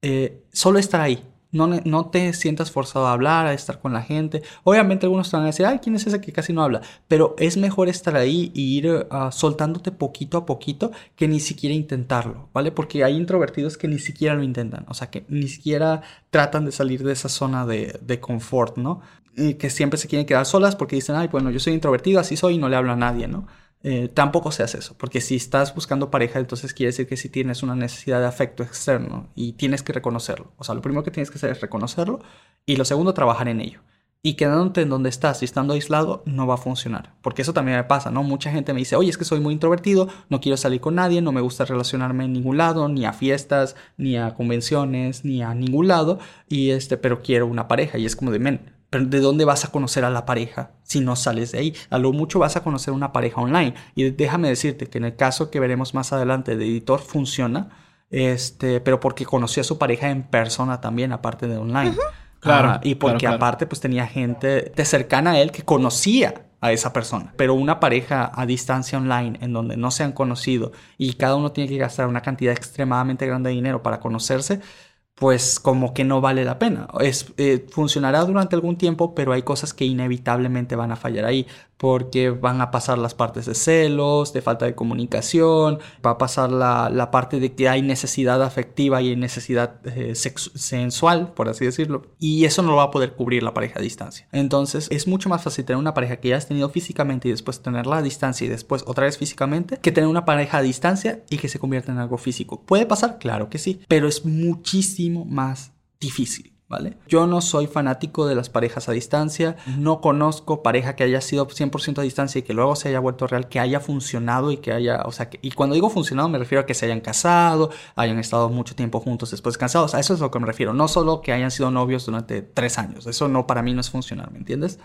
Eh, solo estar ahí. No, no te sientas forzado a hablar, a estar con la gente. Obviamente algunos te van a decir, ay, ¿quién es ese que casi no habla? Pero es mejor estar ahí y ir ah, soltándote poquito a poquito que ni siquiera intentarlo, ¿vale? Porque hay introvertidos que ni siquiera lo intentan, o sea, que ni siquiera tratan de salir de esa zona de, de confort, ¿no? Y que siempre se quieren quedar solas porque dicen, ay, bueno, yo soy introvertido, así soy y no le hablo a nadie, ¿no? Eh, tampoco se hace eso, porque si estás buscando pareja, entonces quiere decir que si tienes una necesidad de afecto externo y tienes que reconocerlo. O sea, lo primero que tienes que hacer es reconocerlo y lo segundo, trabajar en ello. Y quedándote en donde estás y estando aislado no va a funcionar. Porque eso también me pasa, ¿no? Mucha gente me dice, oye, es que soy muy introvertido, no quiero salir con nadie, no me gusta relacionarme en ningún lado, ni a fiestas, ni a convenciones, ni a ningún lado. Y este, pero quiero una pareja. Y es como de, men, pero ¿de dónde vas a conocer a la pareja si no sales de ahí? A lo mucho vas a conocer una pareja online. Y déjame decirte que en el caso que veremos más adelante de editor funciona, este, pero porque conoció a su pareja en persona también, aparte de online. Claro. y porque aparte pues tenía gente de cercana a él que conocía a esa persona. Pero una pareja a distancia online en donde no se han conocido y cada uno tiene que gastar una cantidad extremadamente grande de dinero para conocerse, pues como que no vale la pena. Es, eh, funcionará durante algún tiempo, pero hay cosas que inevitablemente van a fallar ahí porque van a pasar las partes de celos, de falta de comunicación, va a pasar la, parte de que hay necesidad afectiva y necesidad eh, sensual, por así decirlo, y eso no lo va a poder cubrir la pareja a distancia. Entonces es mucho más fácil tener una pareja que ya has tenido físicamente y después tenerla a distancia y después otra vez físicamente, que tener una pareja a distancia y que se convierta en algo físico. ¿Puede pasar? Claro que sí, pero es muchísimo más difícil. Yo no soy fanático de las parejas a distancia, no conozco pareja que haya sido 100% a distancia y que luego se haya vuelto real, que haya funcionado y que haya, o sea, y cuando digo funcionado me refiero a que se hayan casado, hayan estado mucho tiempo juntos después cansados, a eso es lo que me refiero, no solo que hayan sido novios durante tres años, eso no para mí no es funcionar, ¿me entiendes?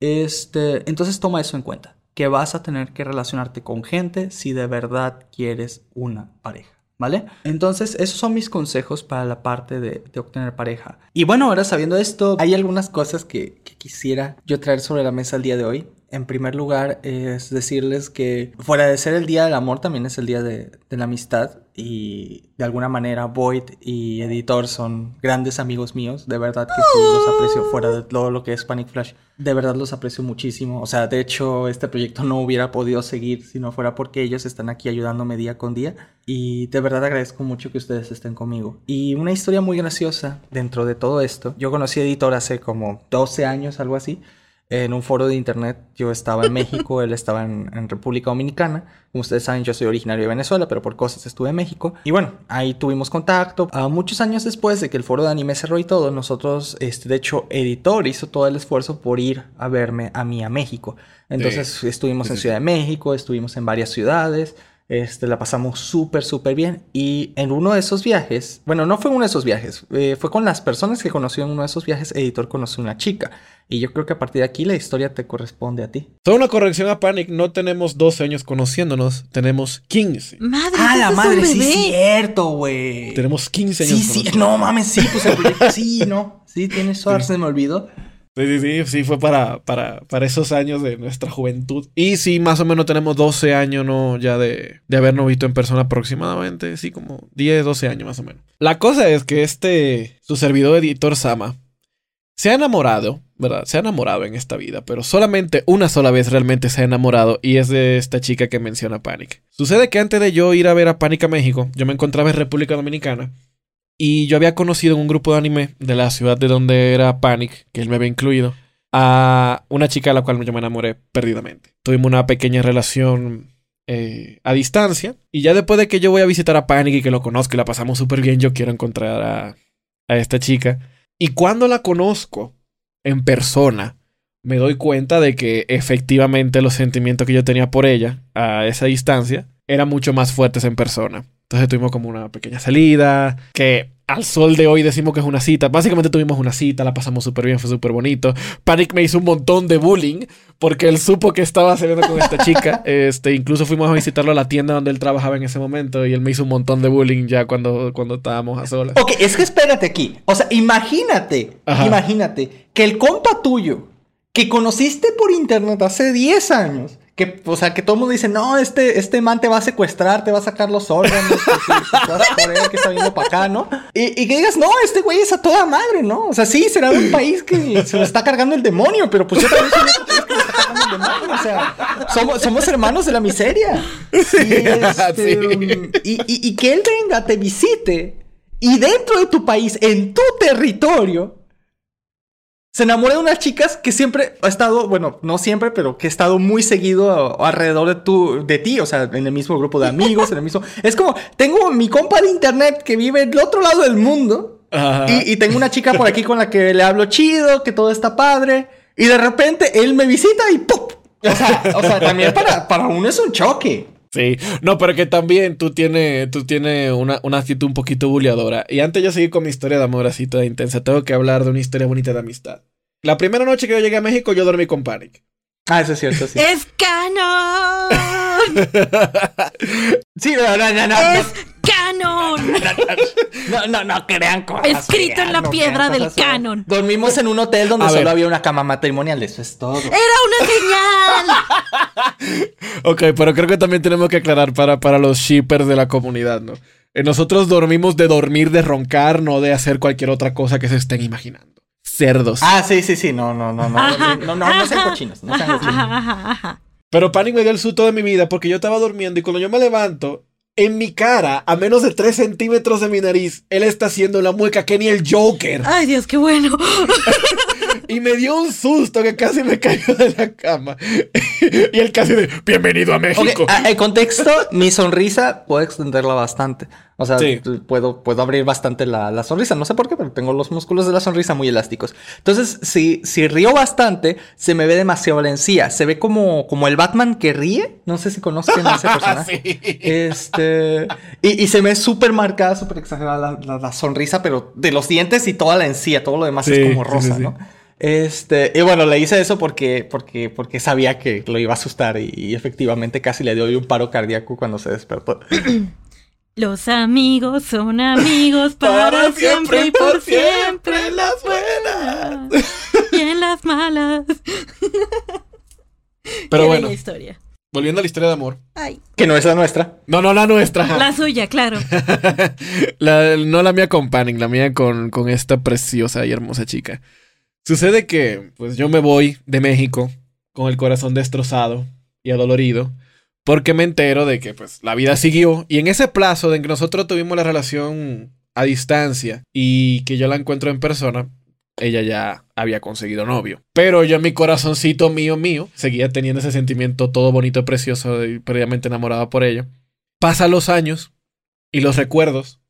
Este, entonces toma eso en cuenta, que vas a tener que relacionarte con gente si de verdad quieres una pareja. ¿Vale? Entonces, esos son mis consejos para la parte de, obtener pareja. Y bueno, ahora sabiendo esto, hay algunas cosas que, que, quisiera yo traer sobre la mesa el día de hoy. En primer lugar, es decirles que fuera de ser el día del amor, también es el día de, la amistad. Y de alguna manera, Void y Editor son grandes amigos míos. De verdad que sí, los aprecio fuera de todo lo que es Panic Flash. De verdad los aprecio muchísimo. O sea, de hecho, este proyecto no hubiera podido seguir si no fuera porque ellos están aquí ayudándome día con día. Y de verdad agradezco mucho que ustedes estén conmigo. Y una historia muy graciosa dentro de todo esto. Yo conocí Editor hace como 12 años, algo así en un foro de internet. Yo estaba en México, <laughs> él estaba en, República Dominicana. Como ustedes saben, yo soy originario de Venezuela, pero por cosas estuve en México. Y bueno, ahí tuvimos contacto. A muchos años después de que el foro de anime cerró y todo, nosotros, este, de hecho, editor hizo todo el esfuerzo por ir a verme a mí a México. Entonces estuvimos en Ciudad de México, estuvimos en varias ciudades. Este, la pasamos súper, súper bien. Y en uno de esos viajes, bueno, no fue uno de esos viajes, eh, fue con las personas que conoció en uno de esos viajes, Editor conoció una chica. Y yo creo que a partir de aquí la historia te corresponde a ti. Toda una corrección a Panic, no tenemos 12 años conociéndonos, tenemos 15. Madre, ah, la madre, sí, cierto, güey. Tenemos 15 años. Sí, sí, no mames, sí, pues el proyecto, sí, no. Sí, tienes <laughs> suerte, se me olvidó. Sí, sí, sí, sí, fue para, para, para esos años de nuestra juventud. Y sí, más o menos tenemos 12 años, ¿no? Ya de, de habernos visto en persona aproximadamente, sí, como 10, 12 años más o menos. La cosa es que este, su servidor editor Sama, se ha enamorado, ¿verdad? Se ha enamorado en esta vida, pero solamente una sola vez realmente se ha enamorado y es de esta chica que menciona Panic. Sucede que antes de yo ir a ver a Panic a México, yo me encontraba en República Dominicana y yo había conocido en un grupo de anime de la ciudad de donde era Panic, que él me había incluido, a una chica a la cual yo me enamoré perdidamente. Tuvimos una pequeña relación eh, a distancia. Y ya después de que yo voy a visitar a Panic y que lo conozco y la pasamos súper bien, yo quiero encontrar a, a esta chica. Y cuando la conozco en persona, me doy cuenta de que efectivamente los sentimientos que yo tenía por ella a esa distancia eran mucho más fuertes en persona. Entonces tuvimos como una pequeña salida, que al sol de hoy decimos que es una cita. Básicamente tuvimos una cita, la pasamos súper bien, fue súper bonito. Panic me hizo un montón de bullying porque él supo que estaba saliendo con esta chica. <laughs> Este, incluso fuimos a visitarlo a la tienda donde él trabajaba en ese momento y él me hizo un montón de bullying ya cuando, cuando estábamos a solas. Ok, es que espérate aquí. O sea, imagínate, imagínate que el compa tuyo que conociste por internet hace 10 años que, o sea, que todo el mundo dice, no, este, este man te va a secuestrar, te va a sacar los órganos, que, está viendo para acá, ¿no? Y, que digas, no, este güey es a toda madre, ¿no? O sea, sí, será de un país que se lo está cargando el demonio, pero pues yo también soy otro país que lo está cargando el demonio, o sea, somos, somos hermanos de la miseria. Este, y, y, y que él venga, te visite, y dentro de tu país, en tu territorio, se enamora de unas chicas que siempre ha estado, bueno, no siempre, pero que ha estado muy seguido alrededor de, tu, de ti, o sea, en el mismo grupo de amigos, en el mismo... <laughs> Es como, tengo mi compa de internet que vive del otro lado del mundo y, y, tengo una chica por aquí con la que le hablo chido, que todo está padre, y de repente él me visita y ¡pop! O sea, o sea también para, para uno es un choque. Sí, no, pero que también tú tienes, tú tienes una, una actitud un poquito bulleadora. Y antes yo seguir con mi historia de amor así toda intensa, tengo que hablar de una historia bonita de amistad. La primera noche que yo llegué a México, yo dormí con Panic. Ah, eso es cierto, sí. ¡Es canon! <laughs> sí, no, no, no, no. ¡Es canon! <laughs> No, no, no, crean cosas. Escrito en la no piedra del canon. Dormimos en un hotel donde A solo ver. había una cama matrimonial, eso es todo. ¡Era una señal! <laughs> Ok, pero creo que también tenemos que aclarar para, para los shippers de la comunidad, ¿no? Eh, Nosotros dormimos de dormir, de roncar, no de hacer cualquier otra cosa que se estén imaginando. Cerdos. Ah, sí, sí, sí, no, no, no, no, Ajá, no, no, no sean cochinos, no sean cochinos. ajá, ajá, ajá. Pero Panic me dio el susto de mi vida porque yo estaba durmiendo y cuando yo me levanto, en mi cara, a menos de 3 centímetros de mi nariz, él está haciendo la mueca que ni el Joker. Ay, Dios, qué bueno. <laughs> Y me dio un susto que casi me cayó de la cama. <laughs> y él casi de, bienvenido a México. ah, el contexto, mi sonrisa puedo extenderla bastante. O sea, Sí. puedo, puedo abrir bastante la, la sonrisa. No sé por qué, pero tengo los músculos de la sonrisa muy elásticos. Entonces, si, si río bastante, se me ve demasiado la encía. Se ve como, como el Batman que ríe. No sé si conozcan a ese <laughs> personaje. Sí. Este. Y, y se me ve súper marcada, súper exagerada la, la- la sonrisa, pero de los dientes y toda la encía, todo lo demás Sí, es como rosa. ¿no? Este, y bueno, le hice eso porque, porque, porque sabía que lo iba a asustar y, y efectivamente casi le dio un paro cardíaco cuando se despertó. <clears throat> Los amigos son amigos <laughs> para, siempre y por siempre en las buenas y en las malas. <laughs> Pero Qué bueno, historia. volviendo a la historia de amor. Ay, Que no es la nuestra. No, no la nuestra. la suya, claro. <laughs> La- no la mía con Panic, la mía con, con esta preciosa y hermosa chica. Sucede que, pues yo me voy de México con el corazón destrozado y adolorido, porque me entero de que, pues, la vida siguió y en ese plazo de que nosotros tuvimos la relación a distancia y que yo la encuentro en persona, ella ya había conseguido novio. Pero yo en mi corazoncito mío, mío, seguía teniendo ese sentimiento todo bonito, precioso y previamente enamorado por ella. Pasan los años y los recuerdos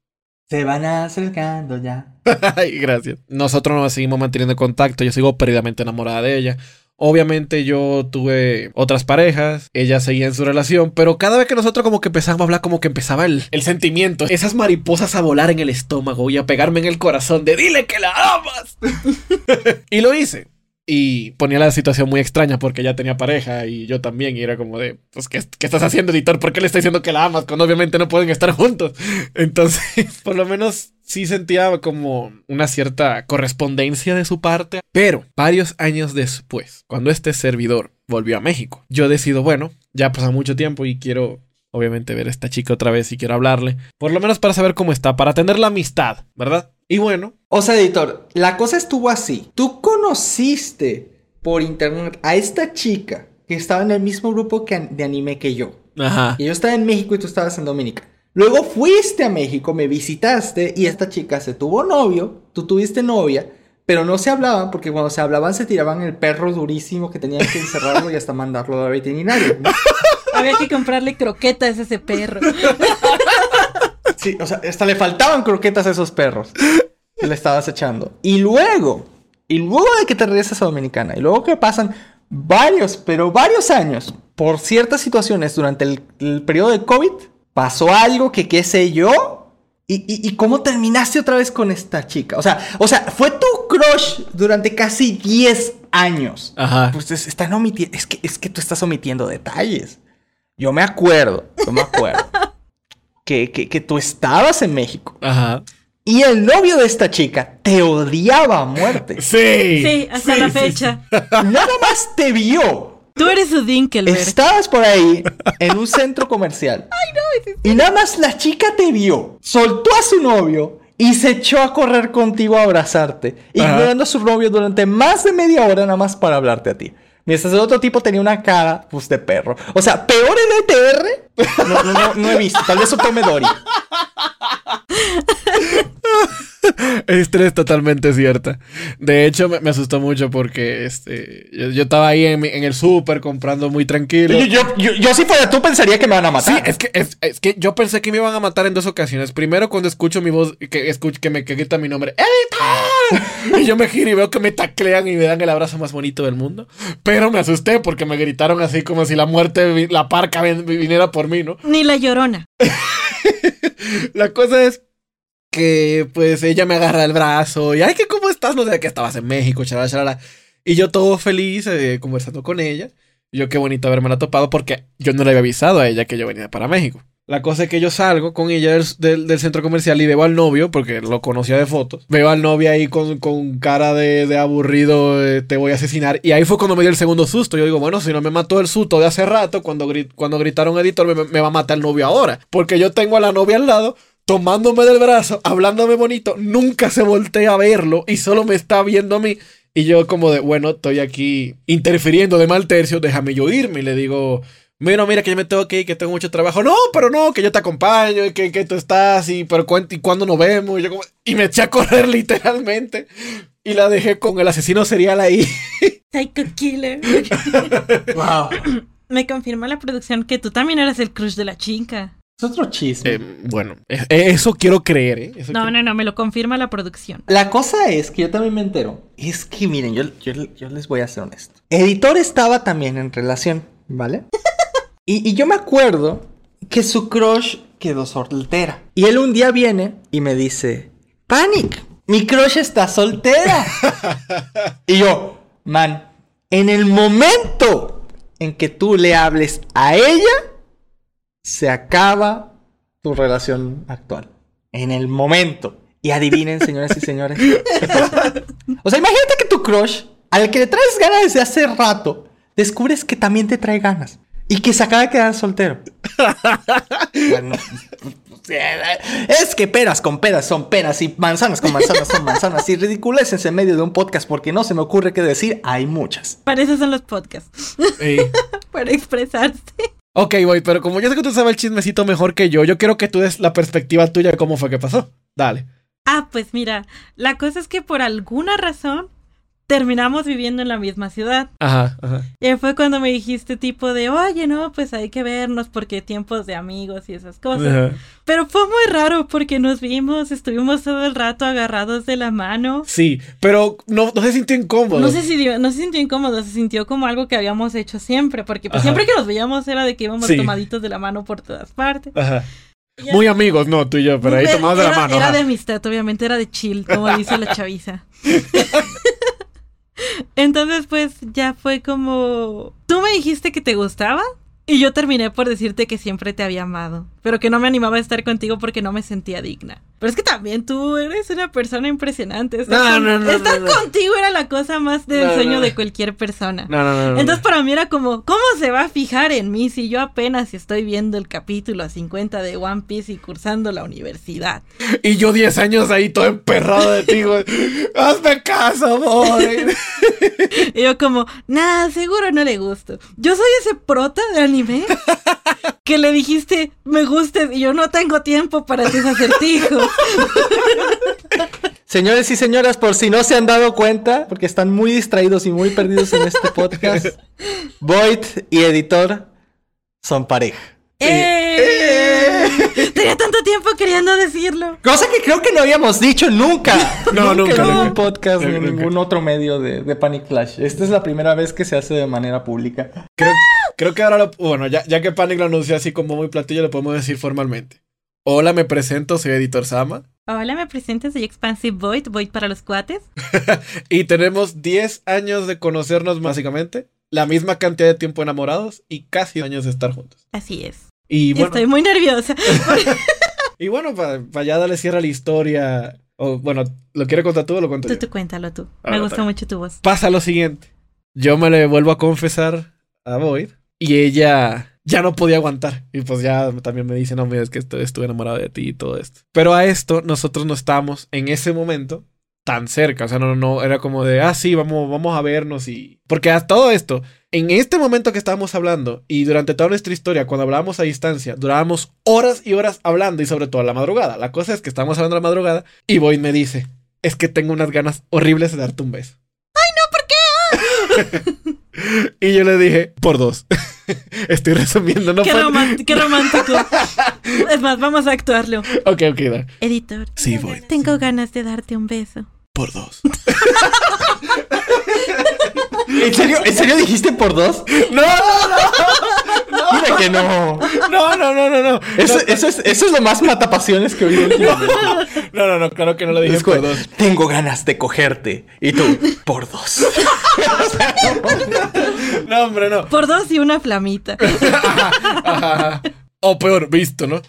Se van acercando ya. <laughs> Ay, gracias. Nosotros nos seguimos manteniendo contacto. Yo sigo perdidamente enamorada de ella. Obviamente yo tuve otras parejas, ella seguía en su relación, pero cada vez que nosotros como que empezamos a hablar, como que empezaba el, el sentimiento, esas mariposas a volar en el estómago y a pegarme en el corazón de dile que la amas. <laughs> <laughs> y lo hice. Y ponía la situación muy extraña porque ella tenía pareja y yo también. Y era como de, pues, ¿qué, qué estás haciendo, editor? ¿Por qué le estás diciendo que la amas cuando obviamente no pueden estar juntos? <laughs> Entonces, <laughs> por lo menos sí sentía como una cierta correspondencia de su parte. Pero varios años después, cuando este servidor volvió a México, yo decido, bueno, ya pasa mucho tiempo y quiero obviamente ver a esta chica otra vez y quiero hablarle. Por lo menos para saber cómo está, para tener la amistad, ¿verdad? Y bueno, O sea, editor, la cosa estuvo así. Tú conociste por internet a esta chica que estaba en el mismo grupo que, de anime que yo. ajá. Y yo estaba en México y tú estabas en Dominica. Luego fuiste a México, me visitaste y esta chica se tuvo novio, tú tuviste novia, pero no se hablaban porque cuando se hablaban se tiraban el perro durísimo que tenían que encerrarlo y hasta mandarlo al veterinario. ¿no? <laughs> Había que comprarle croquetas a ese perro. Sí, o sea, hasta le faltaban croquetas a esos perros le estabas echando. Y luego, y luego de que te regresas a Dominicana, y luego que pasan varios, pero varios años por ciertas situaciones durante el, el periodo de COVID, pasó algo que qué sé yo. ¿Y, y, y cómo terminaste otra vez con esta chica? O sea, o sea, fue tu crush durante casi 10 años. Ajá. Pues es, están omitiendo, es que, es que tú estás omitiendo detalles. Yo me acuerdo, yo me acuerdo <laughs> que, que, que tú estabas en México Ajá. Y el novio de esta chica te odiaba a muerte. <laughs> Sí. Sí, hasta Sí, la sí, fecha. <laughs> Nada más te vio. Tú eres su Dinkelberg. Estabas por ahí en un centro comercial. <laughs> Y nada más la chica te vio, soltó a su novio y se echó a correr contigo a abrazarte, Ajá. ignorando a su novio durante más de media hora nada más para hablarte a ti. Mientras el otro tipo tenía una cara, pues, de perro. O sea, peor en ETR, no, no, no, no he visto. Tal vez un Dory. <laughs> Esa <laughs> historia es totalmente cierta. De hecho, me, me asustó mucho porque este, yo, yo estaba ahí en, mi- en el súper comprando muy tranquilo. Yo, yo, yo, yo si fuera tú pensaría que me van a matar. Sí, es que, es, es que yo pensé que me iban a matar en dos ocasiones. Primero, cuando escucho mi voz, que, escucho, que me que grita mi nombre, ¡Editor! <laughs> Y yo me giro y veo que me taclean y me dan el abrazo más bonito del mundo. Pero me asusté porque me gritaron así como si la muerte, la parca viniera por mí, ¿no? Ni la llorona. <laughs> La cosa es que, pues, ella me agarra el brazo y, ay, que cómo estás, no sé, que estabas en México, charala, charala. Y yo todo feliz, eh, conversando con ella. Yo, qué bonito haberme topado porque yo no le había avisado a ella que yo venía para México. La cosa es que yo salgo con ella del, del- centro comercial y veo al novio, porque lo conocía de fotos. Veo al novio ahí con, con cara de, aburrido, eh, te voy a asesinar. Y ahí fue cuando me dio el segundo susto. Yo digo, bueno, si no me mató el susto de hace rato, cuando, gri- cuando gritaron editor, me, me va a matar el novio ahora. Porque yo tengo a la novia al lado, tomándome del brazo, hablándome bonito, nunca se voltea a verlo y solo me está viendo a mí. Y yo como de, bueno, estoy aquí interfiriendo de mal tercio, déjame yo irme. Y le digo, mira, mira que yo me tengo que ir, que tengo mucho trabajo. No, pero no, que yo te acompaño y que, que tú estás y, pero cuándo, y cuándo nos vemos. Y, yo como, y me eché a correr <laughs> literalmente. Y la dejé con el asesino serial ahí. <laughs> Psycho Killer. Wow. Me confirma la producción que tú también eras el crush de la chica. Es otro chisme. Eh, bueno, eh, eso quiero creer, ¿eh? Eso No, quiero- no, no, me lo confirma la producción. La cosa es que yo también me entero. Es que miren, yo, yo, yo les voy a ser honesto. Editor estaba también en relación, ¿vale? <laughs> Y, y yo me acuerdo que su crush quedó soltera. Y él un día viene y me dice, Panic, mi crush está soltera. <laughs> y yo, man, en el momento en que tú le hables a ella, se acaba tu relación actual. En el momento. Y adivinen, <laughs> señoras y señores. qué pasa. O sea, imagínate que tu crush, al que le traes ganas desde hace rato, descubres que también te trae ganas. Y que se acaba de quedar soltero. Bueno, es que peras con peras son peras y manzanas con manzanas son manzanas. Y ridiculeces en medio de un podcast porque no se me ocurre qué decir. Hay muchas. Para eso son los podcasts. Eh, <laughs> Para expresarse. Ok, voy, pero como yo sé que tú sabes el chismecito mejor que yo, yo quiero que tú des la perspectiva tuya de cómo fue que pasó. Dale. Ah, pues mira, la cosa es que por alguna razón terminamos viviendo en la misma ciudad. Ajá, ajá. Y fue cuando me dijiste tipo de, oye, no, pues hay que vernos porque tiempos de amigos y esas cosas. Ajá. Pero fue muy raro porque nos vimos, estuvimos todo el rato agarrados de la mano. Sí, pero no, no se sintió incómodo. No sé si dio- no se sintió incómodo, se sintió como algo que habíamos hecho siempre, porque pues siempre que nos veíamos era de que íbamos Sí. tomaditos de la mano por todas partes. Ajá. Ya- Muy amigos, no, tú y yo, pero ahí tomados de la mano. Era ajá. de amistad, obviamente era de chill, como dice la chaviza. <laughs> Entonces, pues ya fue como. Tú me dijiste que te gustaba. Y yo terminé por decirte que siempre te había amado, pero que no me animaba a estar contigo porque no me sentía digna. Pero es que también tú eres una persona impresionante. Estar, No, con- no, no, estar contigo era la cosa más del No, sueño no. de cualquier persona. No, no, no. no, Entonces para mí era como, ¿cómo se va a fijar en mí si yo apenas estoy viendo el capítulo 50 de One Piece y cursando la universidad? Y yo 10 años ahí todo emperrado de ti, güey. <laughs> Hazme caso, boy. <laughs> Y yo como, nah, seguro no le gusto. Yo soy ese prota de anime que le dijiste, me gustes, y yo no tengo tiempo para tus acertijos. <laughs> Señores y señoras, por si no se han dado cuenta, porque están muy distraídos y muy perdidos en este podcast, <laughs> Void y Editor son pareja. ¡Eh! <laughs> Tenía tanto tiempo queriendo decirlo. Cosa que creo que no habíamos dicho nunca. <laughs> No, nunca, En nunca. ningún podcast ni en ningún otro medio de, de Panic Flash. Esta es la primera vez que se hace de manera pública. Creo, creo que ahora lo. Bueno, ya, ya que Panic lo anunció así como muy platillo, lo podemos decir formalmente. Hola, me presento, soy Editor Sama. Hola, me presento, soy Expansive Void, Void para los cuates. <laughs> Y tenemos 10 años de conocernos, básicamente. La misma cantidad de tiempo enamorados y casi años de estar juntos. Así es. Y bueno, Estoy muy nerviosa. <laughs> y bueno para ya darle cierre a la historia. O bueno, ¿lo quiere contar tú o lo cuento Tú, yo? tú cuéntalo tú. Ah, Me gusta mucho tu voz. Pasa lo siguiente. Yo me le vuelvo a confesar a Void. Y ella ya no podía aguantar. Y pues ya también me dice, no, mira, es que estoy- estuve enamorado de ti y todo esto. Pero a esto nosotros no estábamos en ese momento tan cerca. O sea, no, no, era como de, ah, sí, vamos, vamos a vernos y... Porque a todo esto, en este momento que estábamos hablando y durante toda nuestra historia, cuando hablábamos a distancia, durábamos horas y horas hablando y sobre todo a la madrugada. La cosa es que estábamos hablando a la madrugada y Boyd me dice, es que tengo unas ganas horribles de darte un beso. ¡Ay, no! ¿Por qué? <laughs> y yo le dije, por dos. <laughs> Estoy resumiendo, ¿no? Qué, qué <laughs> romántico. es más, vamos a actuarlo. Ok, ok, da. Editor. Sí, voy. Tengo ganas de darte un beso. Por dos. ¿En serio, ¿En serio dijiste por dos? No, no, no. no. Mira que no. No, no, no, no, no. Eso, eso, es, eso es lo más matapasiones que he oído últimamente. No, no, no, claro que no lo dije por dos. Tengo ganas de cogerte. Y tú, por dos. <laughs> no, hombre, no. Por dos y una flamita. <laughs> O peor, visto, ¿no?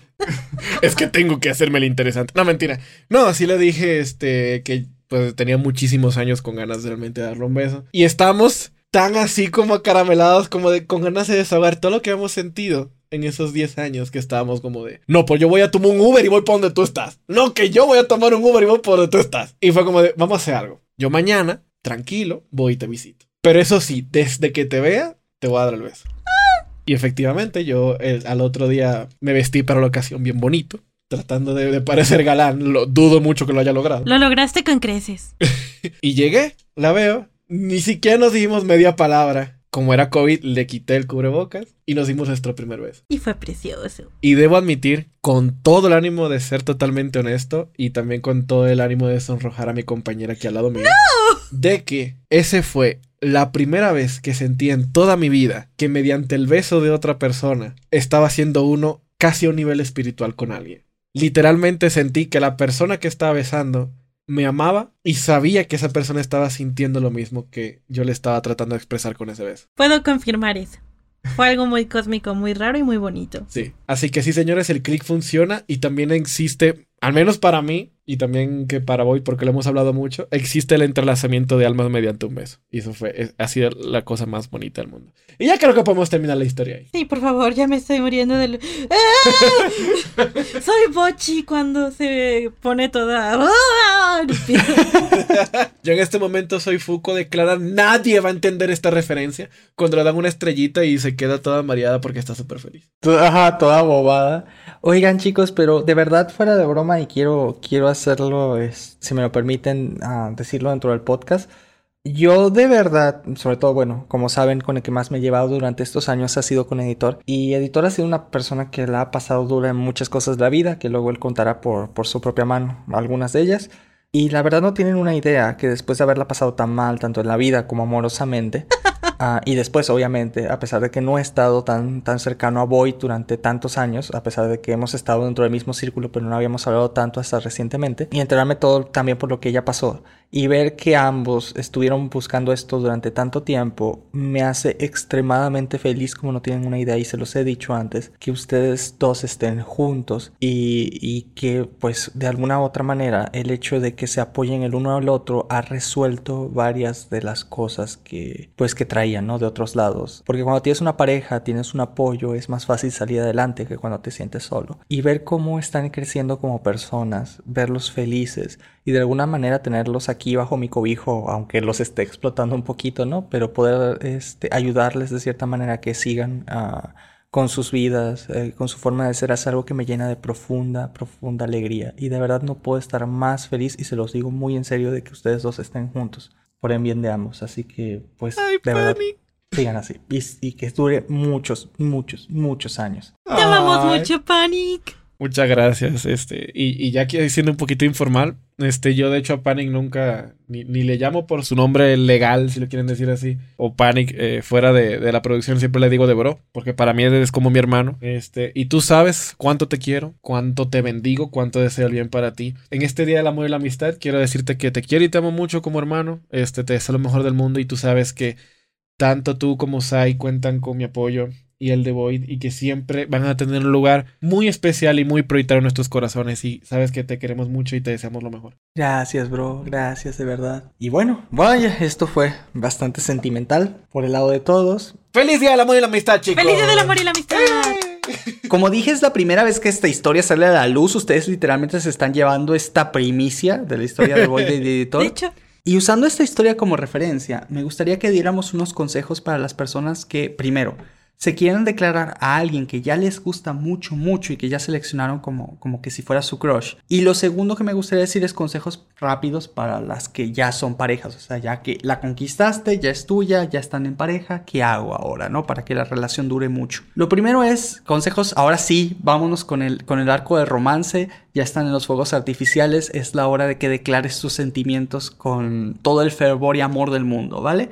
es que tengo que hacerme el interesante. No, mentira. No, así le dije, este, que pues tenía muchísimos años con ganas de realmente darle un beso. Y estamos tan así como acaramelados, como de con ganas de desahogar todo lo que hemos sentido en esos 10 años que estábamos como de, no, pues yo voy a tomar un Uber y voy por donde tú estás. No, que yo voy a tomar un Uber y voy por donde tú estás. Y fue como de, vamos a hacer algo. Yo mañana, tranquilo, voy y te visito. Pero eso sí, desde que te vea, te voy a dar el beso. Y efectivamente, yo al otro día me vestí para la ocasión bien bonito tratando de, parecer galán. Lo, dudo mucho que lo haya logrado. Lo lograste con creces. <laughs> y llegué, la veo. Ni siquiera nos dimos media palabra. Como era COVID, le quité el cubrebocas y nos dimos nuestro primer beso. Y fue precioso. Y debo admitir, con todo el ánimo de ser totalmente honesto y también con todo el ánimo de sonrojar a mi compañera aquí al lado mío, ¡No! de que ese fue la primera vez que sentí en toda mi vida que mediante el beso de otra persona estaba siendo uno casi a un nivel espiritual con alguien literalmente sentí que la persona que estaba besando me amaba y sabía que esa persona estaba sintiendo lo mismo que yo le estaba tratando de expresar con ese beso. Puedo confirmar eso. Fue algo muy cósmico, muy raro y muy bonito. Sí. Así que sí, señores, el click funciona y también existe, al menos para mí, y también que para Boy, porque lo hemos hablado mucho, existe el entrelazamiento de almas mediante un beso. Y eso fue, ha sido la cosa más bonita del mundo. Y ya creo que podemos terminar la historia ahí. Sí, por favor, ya me estoy muriendo del... ¡Ah! <laughs> Soy Bochi cuando se pone toda... ¡Ah! <laughs> Yo en este momento soy Fuko, declara, nadie va a entender esta referencia cuando le dan una estrellita y se queda toda mareada porque está súper feliz. Ajá, toda bobada. Oigan chicos, pero de verdad fuera de broma y quiero, quiero hacer hacerlo, es, si me lo permiten uh, decirlo dentro del podcast. Yo de verdad, sobre todo, bueno, como saben, con el que más me he llevado durante estos años ha sido con Editor. Y Editor ha sido una persona que la ha pasado dura en muchas cosas de la vida, que luego él contará por, por su propia mano algunas de ellas. Y la verdad no tienen una idea que después de haberla pasado tan mal, tanto en la vida como amorosamente, <laughs> Uh, y después, obviamente, a pesar de que no he estado tan, tan cercano a Boyd durante tantos años, a pesar de que hemos estado dentro del mismo círculo, pero no habíamos hablado tanto hasta recientemente, y enterarme todo también por lo que ella pasó, y ver que ambos estuvieron buscando esto durante tanto tiempo, me hace extremadamente feliz, como no tienen una idea, y se los he dicho antes, que ustedes dos estén juntos y, y que, pues, de alguna u otra manera, el hecho de que se apoyen el uno al otro ha resuelto varias de las cosas que, pues, que traían ¿no? De otros lados. Porque cuando tienes una pareja, tienes un apoyo, es más fácil salir adelante que cuando te sientes solo. Y ver cómo están creciendo como personas, verlos felices y de alguna manera tenerlos aquí bajo mi cobijo, aunque los esté explotando un poquito, ¿no? Pero poder este, ayudarles de cierta manera a que sigan uh, con sus vidas, eh, con su forma de ser, es algo que me llena de profunda, profunda alegría. Y de verdad no puedo estar más feliz y se los digo muy en serio de que ustedes dos estén juntos por el bien de ambos. Así que, pues, Ay, de verdad, sigan así. Y, y, que dure muchos, muchos, muchos años. Te amamos mucho, Panic. Muchas gracias. Este, y, y ya aquí siendo un poquito informal, este, yo de hecho a Panic nunca, ni, ni, le llamo por su nombre legal, si lo quieren decir así, o Panic eh, fuera de, de, la producción, siempre le digo de bro, porque para mí eres como mi hermano. Este, y tú sabes cuánto te quiero, cuánto te bendigo, cuánto deseo el bien para ti. En este día del amor y la amistad, quiero decirte que te quiero y te amo mucho como hermano. Este, te deseo lo mejor del mundo y tú sabes que tanto tú como Sai cuentan con mi apoyo y el de Void y que siempre van a tener un lugar muy especial y muy prioritario en nuestros corazones y sabes que te queremos mucho y te deseamos lo mejor. Gracias, bro, gracias de verdad. Y bueno, vaya, esto fue bastante sentimental por el lado de todos. ¡Feliz Día del Amor y la Amistad, chicos! ¡Feliz Día del Amor y la Amistad! ¡Eh! Como dije, es la primera vez que esta historia sale a la luz. Ustedes literalmente se están llevando esta primicia de la historia de Boy de <laughs> Editor. De hecho, Y usando esta historia como referencia, me gustaría que diéramos unos consejos para las personas que, primero, se quieren declarar a alguien que ya les gusta mucho, mucho y que ya seleccionaron como, como que si fuera su crush. Y lo segundo que me gustaría decir es consejos rápidos para las que ya son parejas. O sea, ya que la conquistaste, ya es tuya, ya están en pareja, ¿qué hago ahora, no? Para que la relación dure mucho. Lo primero es consejos, ahora sí, vámonos con el, con el arco de romance. Ya están en los fuegos artificiales, es la hora de que declares tus sentimientos con todo el fervor y amor del mundo, ¿vale?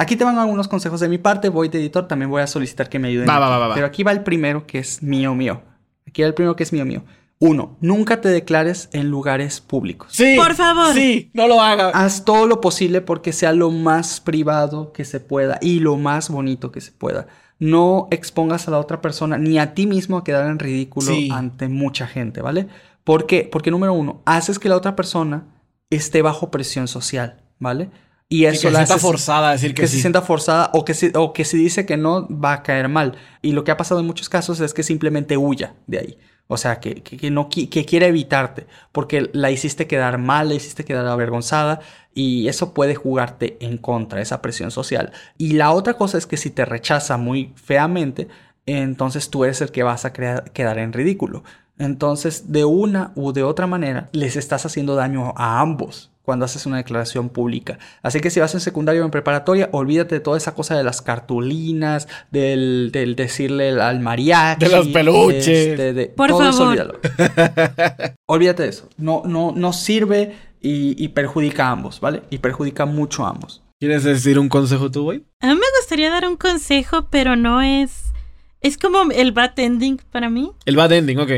Aquí te van algunos consejos de mi parte, voy de editor, también voy a solicitar que me ayuden. Va, va, va. Pero aquí va el primero que es mío, mío. Aquí va el primero que es mío, mío. Uno, nunca te declares en lugares públicos. Sí. Por favor. Sí, no lo haga. Haz todo lo posible porque sea lo más privado que se pueda y lo más bonito que se pueda. No expongas a la otra persona ni a ti mismo a quedar en ridículo Sí. ante mucha gente, ¿vale? ¿Por qué? Porque número uno, haces que la otra persona esté bajo presión social, ¿vale? Y eso que la se haces- forzada a decir que, que sí. se sienta forzada o que, si, o que si dice que no va a caer mal. Y lo que ha pasado en muchos casos es que simplemente huya de ahí. O sea, que, que, que no, que quiere evitarte porque la hiciste quedar mal, la hiciste quedar avergonzada y eso puede jugarte en contra, esa presión social. Y la otra cosa es que si te rechaza muy feamente, entonces tú eres el que vas a quedar en ridículo. Entonces, de una u de otra manera, les estás haciendo daño a ambos cuando haces una declaración pública. Así que si vas en secundaria o en preparatoria, olvídate de toda esa cosa de las cartulinas, del, del decirle al mariachi. De los peluches. este, de- Por todo eso favor. olvídalo. <laughs> olvídate de eso. No, no, no sirve y, y perjudica a ambos, ¿vale? Y perjudica mucho a ambos. ¿Quieres decir un consejo tú, güey? a mí me gustaría dar un consejo, pero no es... Es como el bad ending para mí. El bad ending, ok.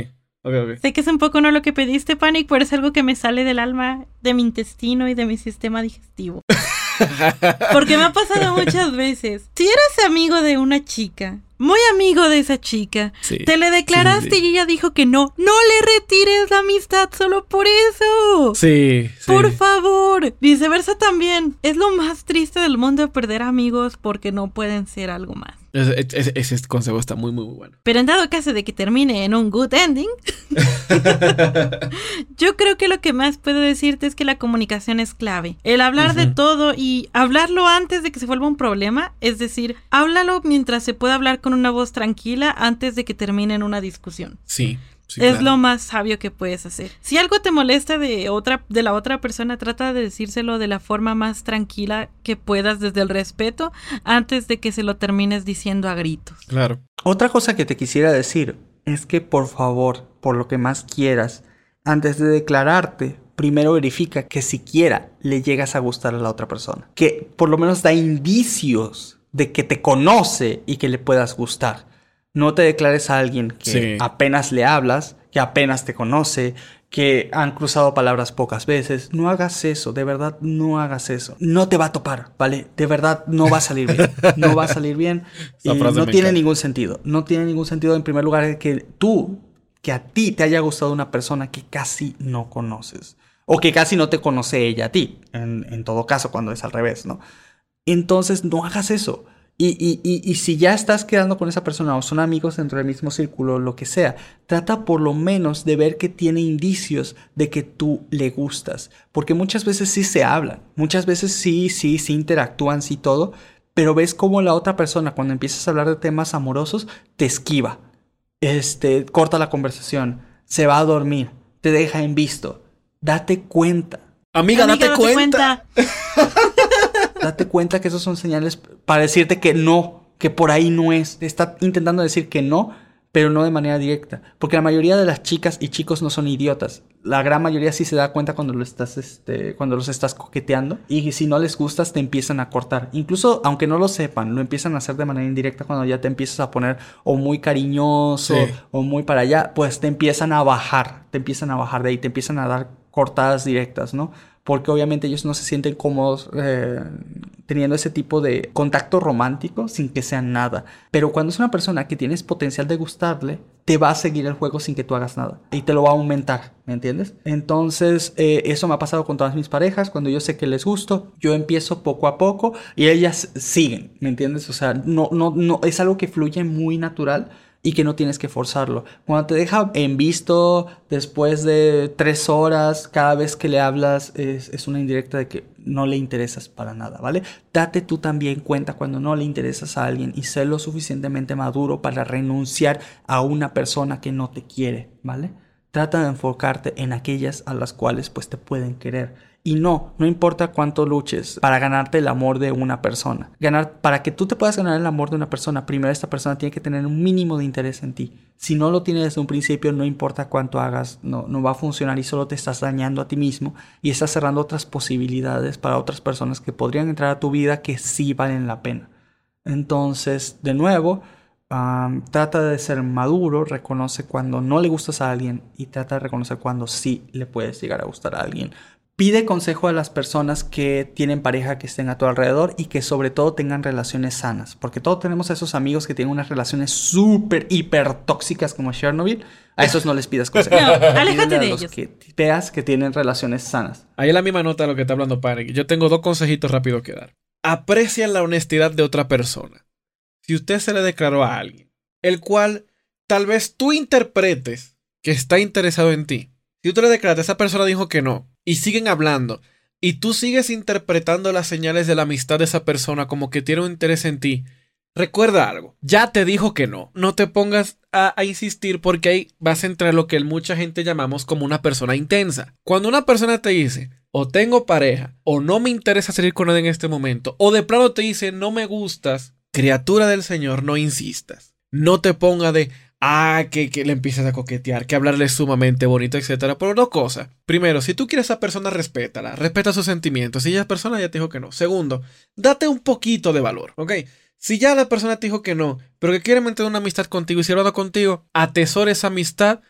Ok, ok. Sé que es un poco no lo que pediste, Panic, pero es algo que me sale del alma, de mi intestino y de mi sistema digestivo. <laughs> Porque me ha pasado muchas veces. Si eres amigo de una chica, muy amigo de esa chica, Sí. te le declaraste Sí, sí, sí. y ella dijo que no, no le retires la amistad solo por eso. Sí, sí. Por favor. Viceversa también. Es lo más triste del mundo perder amigos porque no pueden ser algo más. Ese, ese- ese consejo está muy, muy, muy bueno. Pero en dado caso de que termine en un good ending, <laughs> yo creo que lo que más puedo decirte es que la comunicación es clave. El hablar de todo y hablarlo antes de que se vuelva un problema, es decir, háblalo mientras se pueda hablar con una voz tranquila antes de que termine en una discusión. Sí. Sí, es claro. lo más sabio que puedes hacer. Si algo te molesta de otra de la otra persona, trata de decírselo de la forma más tranquila que puedas desde el respeto antes de que se lo termines diciendo a gritos. Claro. Otra cosa que te quisiera decir es que por favor, por lo que más quieras, antes de declararte, primero verifica que siquiera le llegas a gustar a la otra persona. Que por lo menos da indicios de que te conoce y que le puedas gustar. No te declares a alguien que Sí. apenas le hablas, que apenas te conoce, que han cruzado palabras pocas veces. No hagas eso, de verdad no hagas eso. No te va a topar, ¿vale? De verdad no va a salir bien. No va a salir bien. <laughs> Y no tiene ningún sentido. No tiene ningún sentido en primer lugar que tú, que a ti te haya gustado una persona que casi no conoces. O que casi no te conoce ella a ti. En, en todo caso, cuando es al revés, ¿no? Entonces no hagas eso. Y, y- y- y si ya estás quedando con esa persona o son amigos dentro del mismo círculo, lo que sea, trata por lo menos de ver que tiene indicios de que tú le gustas. Porque muchas veces sí se hablan, muchas veces sí, sí, sí interactúan, sí todo, pero ves cómo la otra persona cuando empiezas a hablar de temas amorosos te esquiva, este, corta la conversación, se va a dormir, te deja en visto. Date cuenta. Amiga, Amiga, date, cuenta. <laughs> Date cuenta que esos son señales para decirte que no, que por ahí no es. Está intentando decir que no, pero no de manera directa. Porque la mayoría de las chicas y chicos no son idiotas. La gran mayoría sí se da cuenta cuando lo estás, este, cuando los estás coqueteando. Y si no les gustas, te empiezan a cortar. Incluso aunque no lo sepan, lo empiezan a hacer de manera indirecta cuando ya te empiezas a poner o muy cariñoso Sí. o muy para allá, pues te empiezan a bajar, te empiezan a bajar de ahí, te empiezan a dar cortadas directas, ¿no? Porque obviamente ellos no se sienten cómodos eh, teniendo ese tipo de contacto romántico sin que sea nada. Pero cuando es una persona que tienes potencial de gustarle, te va a seguir el juego sin que tú hagas nada. Y te lo va a aumentar, ¿me entiendes? Entonces, eh, eso me ha pasado con todas mis parejas. Cuando yo sé que les gusto, yo empiezo poco a poco y ellas siguen, ¿me entiendes? O sea, no, no, no, es algo que fluye muy natural. Y que no tienes que forzarlo. Cuando te deja en visto después de tres horas, cada vez que le hablas es, una indirecta de que no le interesas para nada, ¿vale? Date tú también cuenta cuando no le interesas a alguien y sé lo suficientemente maduro para renunciar a una persona que no te quiere, ¿vale? Trata de enfocarte en aquellas a las cuales pues te pueden querer y no, no importa cuánto luches para ganarte el amor de una persona. Ganar, para que tú te puedas ganar el amor de una persona, primero esta persona tiene que tener un mínimo de interés en ti. Si no lo tiene desde un principio, no importa cuánto hagas, no, no va a funcionar y solo te estás dañando a ti mismo y estás cerrando otras posibilidades para otras personas que podrían entrar a tu vida que sí valen la pena. Entonces, de nuevo, trata de ser maduro, reconoce cuando no le gustas a alguien y trata de reconocer cuando sí le puedes llegar a gustar a alguien. Pide consejo a las personas que tienen pareja que estén a tu alrededor y que sobre todo tengan relaciones sanas. Porque todos tenemos a esos amigos que tienen unas relaciones súper, hiper tóxicas como Chernobyl. A esos no les pidas <laughs> consejo. No, aléjate de ellos. Que veas que tienen relaciones sanas. Ahí es la misma nota de lo que está hablando Panic. Yo tengo dos consejitos rápidos que dar. Aprecia la honestidad de otra persona. Si usted se le declaró a alguien, el cual tal vez tú interpretes que está interesado en ti. Si tú le declaras, esa persona dijo que no, y siguen hablando y tú sigues interpretando las señales de la amistad de esa persona como que tiene un interés en ti, recuerda algo, ya te dijo que no, no te pongas a, insistir porque ahí vas a entrar lo que mucha gente llamamos como una persona intensa. Cuando una persona te dice, o tengo pareja, o no me interesa salir con él en este momento, o de plano te dice, no me gustas, criatura del Señor, no insistas. No te ponga de, Ah, que, le empiezas a coquetear, que hablarle sumamente bonito, etcétera. Pero dos cosas. Primero, si tú quieres a esa persona, respétala, respeta sus sentimientos. Si esa persona ya te dijo que no. Segundo, date un poquito de valor, ¿ok? Si ya la persona te dijo que no, pero que quiere mantener una amistad contigo y si hablado contigo, atesora esa amistad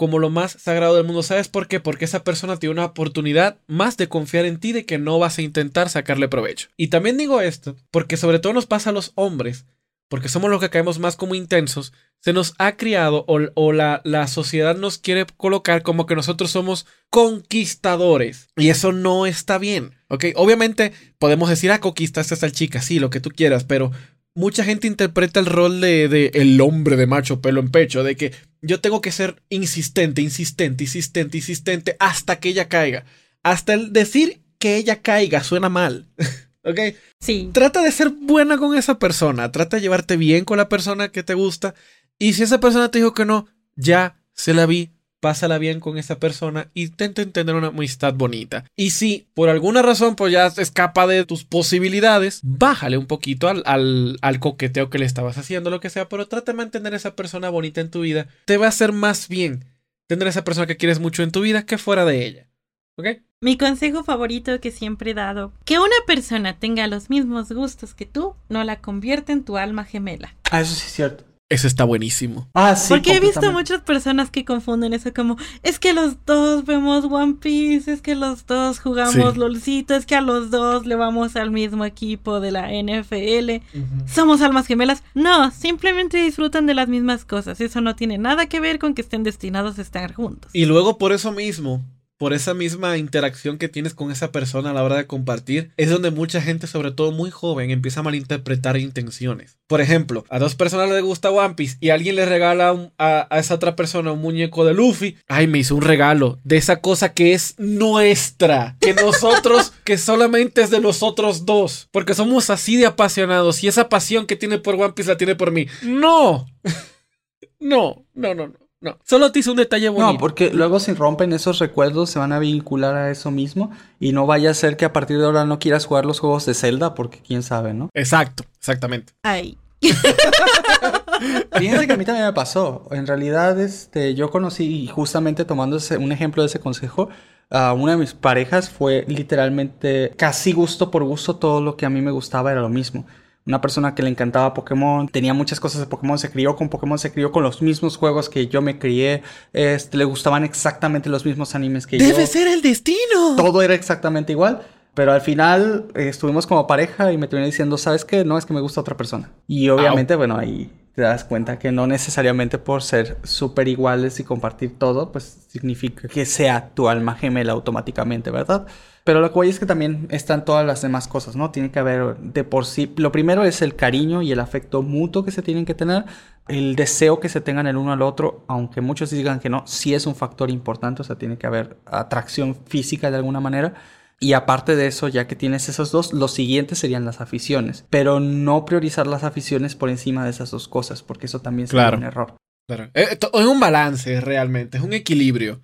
como lo más sagrado del mundo. ¿Sabes por qué? Porque esa persona tiene una oportunidad más de confiar en ti de que no vas a intentar sacarle provecho. Y también digo esto porque sobre todo nos pasa a los hombres porque somos los que caemos más como intensos, se nos ha criado o, la, la, sociedad nos quiere colocar como que nosotros somos conquistadores. Y eso no está bien. ¿Ok? Obviamente podemos decir, ah, conquistaste a chica, sí, lo que tú quieras, pero mucha gente interpreta el rol de, de, el hombre de macho pelo en pecho, de que yo tengo que ser insistente, insistente, insistente, insistente hasta que ella caiga. Hasta el decir que ella caiga suena mal. <laughs> ¿Ok? Sí. Trata de ser buena con esa persona. Trata de llevarte bien con la persona que te gusta. Y si esa persona te dijo que no, ya se la vi. Pásala bien con esa persona. Intenta entender una amistad bonita. Y si por alguna razón pues ya escapa de tus posibilidades, bájale un poquito al, al, al coqueteo que le estabas haciendo, lo que sea. Pero trata de mantener a esa persona bonita en tu vida. Te va a hacer más bien tener a esa persona que quieres mucho en tu vida que fuera de ella. ¿Ok? Mi consejo favorito que siempre he dado, que una persona tenga los mismos gustos que tú, no la convierte en tu alma gemela. Ah, eso sí es cierto. Eso está buenísimo. Ah, sí. Porque he visto muchas personas que confunden eso como, es que los dos vemos One Piece, es que los dos jugamos LOLcito, es que a los dos le vamos al mismo equipo de la NFL. Somos almas gemelas. No, simplemente disfrutan de las mismas cosas. Eso no tiene nada que ver con que estén destinados a estar juntos. Y luego por eso mismo, por esa misma interacción que tienes con esa persona a la hora de compartir, es donde mucha gente, sobre todo muy joven, empieza a malinterpretar intenciones. Por ejemplo, a dos personas les gusta One Piece y alguien le regala a, esa otra persona un muñeco de Luffy. Ay, me hizo un regalo de esa cosa que es nuestra, que nosotros, <laughs> que solamente es de nosotros dos, porque somos así de apasionados y esa pasión que tiene por One Piece la tiene por mí. No. <laughs> no, no, no, no. No, solo te hice un detalle bonito. No, porque luego si rompen esos recuerdos se van a vincular a eso mismo y no vaya a ser que a partir de ahora no quieras jugar los juegos de Zelda porque quién sabe, ¿no? Exacto, exactamente. Ay. <laughs> Fíjense que a mí también me pasó. En realidad, este, yo conocí, justamente tomando un ejemplo de ese consejo, a una de mis parejas fue literalmente casi gusto por gusto todo lo que a mí me gustaba era lo mismo una persona que le encantaba Pokémon, tenía muchas cosas de Pokémon, se crió con Pokémon, se crió con los mismos juegos que yo me crié, este, le gustaban exactamente los mismos animes que yo. Debe ser el destino. Todo era exactamente igual. Pero al final eh, estuvimos como pareja y me terminé diciendo, ¿sabes qué? No, es que me gusta otra persona. Y obviamente, bueno, ahí te das cuenta que no necesariamente por ser súper iguales y compartir todo, pues significa que sea tu alma gemela automáticamente, ¿verdad? Pero lo que es que también están todas las demás cosas, ¿no? Tiene que haber de por sí. Lo primero es el cariño y el afecto mutuo que se tienen que tener. El deseo que se tengan el uno al otro, aunque muchos digan que no, sí es un factor importante. O sea, tiene que haber atracción física de alguna manera. Y aparte de eso, ya que tienes esos dos, los siguientes serían las aficiones. Pero no priorizar las aficiones por encima de esas dos cosas, porque eso también sería Claro. un error. Claro. Eh, Es un balance realmente, es un equilibrio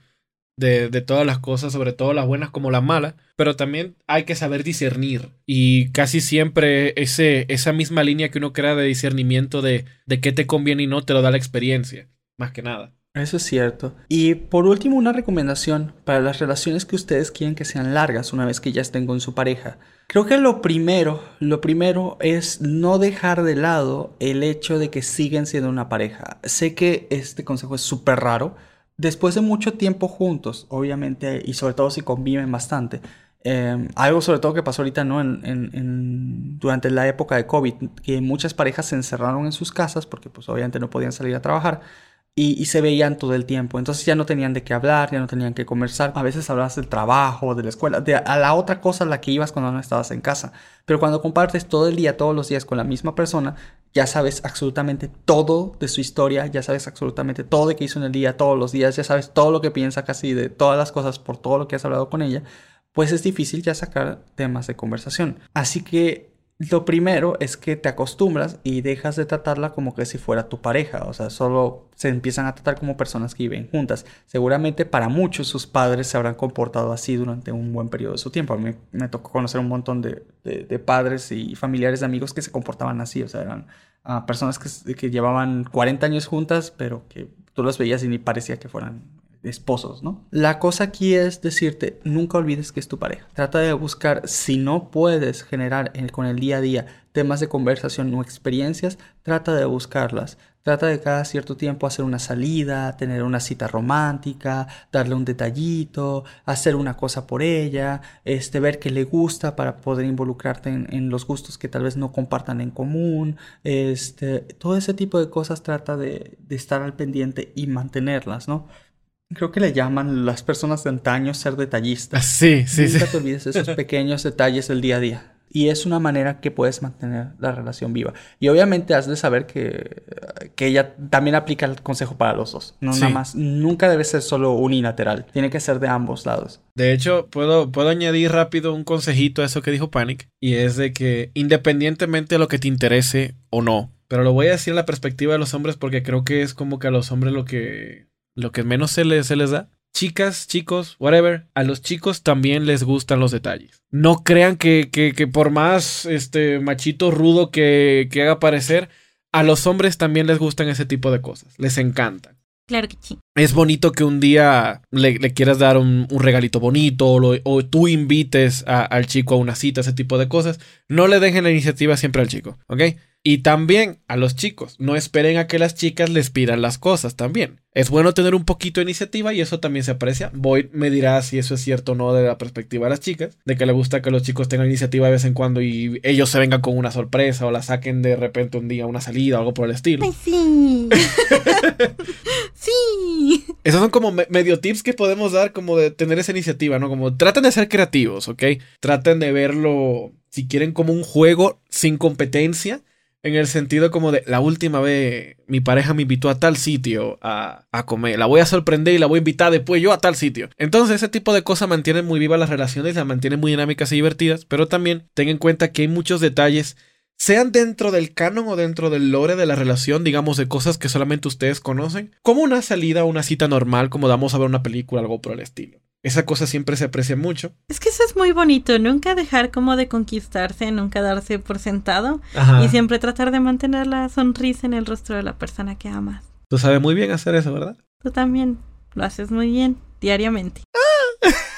de, de todas las cosas, sobre todo las buenas como las malas, pero también hay que saber discernir y casi siempre ese, esa misma línea que uno crea de discernimiento de, de qué te conviene y no te lo da la experiencia, más que nada. Eso es cierto. Y por último, una recomendación para las relaciones que ustedes quieren que sean largas una vez que ya estén con su pareja. Creo que lo primero, lo primero es no dejar de lado el hecho de que siguen siendo una pareja. Sé que este consejo es súper raro. Después de mucho tiempo juntos, obviamente, y sobre todo si conviven bastante, eh, algo sobre todo que pasó ahorita, ¿no? En, en- en- durante la época de COVID, que muchas parejas se encerraron en sus casas porque pues obviamente no podían salir a trabajar y, se veían todo el tiempo. Entonces ya no tenían de qué hablar, ya no tenían que conversar. A veces hablabas del trabajo, de la escuela, de a la otra cosa a la que ibas cuando no estabas en casa. Pero cuando compartes todo el día, todos los días con la misma persona, ya sabes absolutamente todo de su historia, ya sabes absolutamente todo de qué hizo en el día, todos los días, ya sabes todo lo que piensa casi de todas las cosas por todo lo que has hablado con ella, pues es difícil ya sacar temas de conversación. Así que lo primero es que te acostumbras y dejas de tratarla como que si fuera tu pareja, o sea, solo se empiezan a tratar como personas que viven juntas. Seguramente para muchos sus padres se habrán comportado así durante un buen periodo de su tiempo. A mí me tocó conocer un montón de, padres y familiares de amigos que se comportaban así, o sea, eran ah, personas que, que llevaban 40 años juntas, pero que tú los veías y ni parecía que fueran esposos, ¿no? La cosa aquí es decirte, nunca olvides que es tu pareja. Trata de buscar, si no puedes generar en- con el día a día temas de conversación o experiencias, trata de buscarlas. Trata de cada cierto tiempo hacer una salida, tener una cita romántica, darle un detallito, hacer una cosa por ella, este, ver qué le gusta para poder involucrarte en, en los gustos que tal vez no compartan en común. Este, todo ese tipo de cosas trata de, de estar al pendiente y mantenerlas, ¿no? Creo que le llaman las personas de antaño ser detallistas. Sí, sí, sí. Nunca te olvides de esos <laughs> pequeños detalles del día a día. Y es una manera que puedes mantener la relación viva. Y obviamente has de saber que, que ella también aplica el consejo para los dos. No Sí. nada más. Nunca debe ser solo unilateral. Tiene que ser de ambos lados. De hecho, puedo, puedo añadir rápido un consejito a eso que dijo Panic. Y es de que independientemente de lo que te interese o no, pero lo voy a decir en la perspectiva de los hombres porque creo que es como que a los hombres lo que, lo que menos se les, se les da. Chicas, chicos, whatever, a los chicos también les gustan los detalles. No crean que, que, que por más este machito rudo que, que haga parecer, a los hombres también les gustan ese tipo de cosas. Les encantan. Claro que sí. Es bonito que un día le, le quieras dar un, un regalito bonito o, lo- o tú invites a- al chico a una cita, ese tipo de cosas. No le dejen la iniciativa siempre al chico, ¿ok? Y también a los chicos, no esperen a que las chicas les pidan las cosas también. Es bueno tener un poquito de iniciativa y eso también se aprecia. Boyd me dirá si eso es cierto o no de la perspectiva de las chicas, de que le gusta que los chicos tengan iniciativa de vez en cuando y ellos se vengan con una sorpresa o la saquen de repente un día a una salida o algo por el estilo. Ay, sí. <laughs> sí. Esos son como me- medio tips que podemos dar como de tener esa iniciativa, ¿no? Como traten de ser creativos, ¿ok? Traten de verlo, si quieren, como un juego sin competencia, en el sentido como de la última vez mi pareja me invitó a tal sitio a, a comer, la voy a sorprender y la voy a invitar después yo a tal sitio. Entonces ese tipo de cosas mantienen muy vivas las relaciones, las mantienen muy dinámicas y divertidas, pero también ten en cuenta que hay muchos detalles sean dentro del canon o dentro del lore de la relación, digamos, de cosas que solamente ustedes conocen, como una salida o una cita normal, como damos a ver una película, algo por el estilo. Esa cosa siempre se aprecia mucho. Es que eso es muy bonito, nunca dejar como de conquistarse, nunca darse por sentado Ajá. y siempre tratar de mantener la sonrisa en el rostro de la persona que amas. Tú sabes muy bien hacer eso, ¿verdad? Tú también lo haces muy bien, diariamente. <laughs>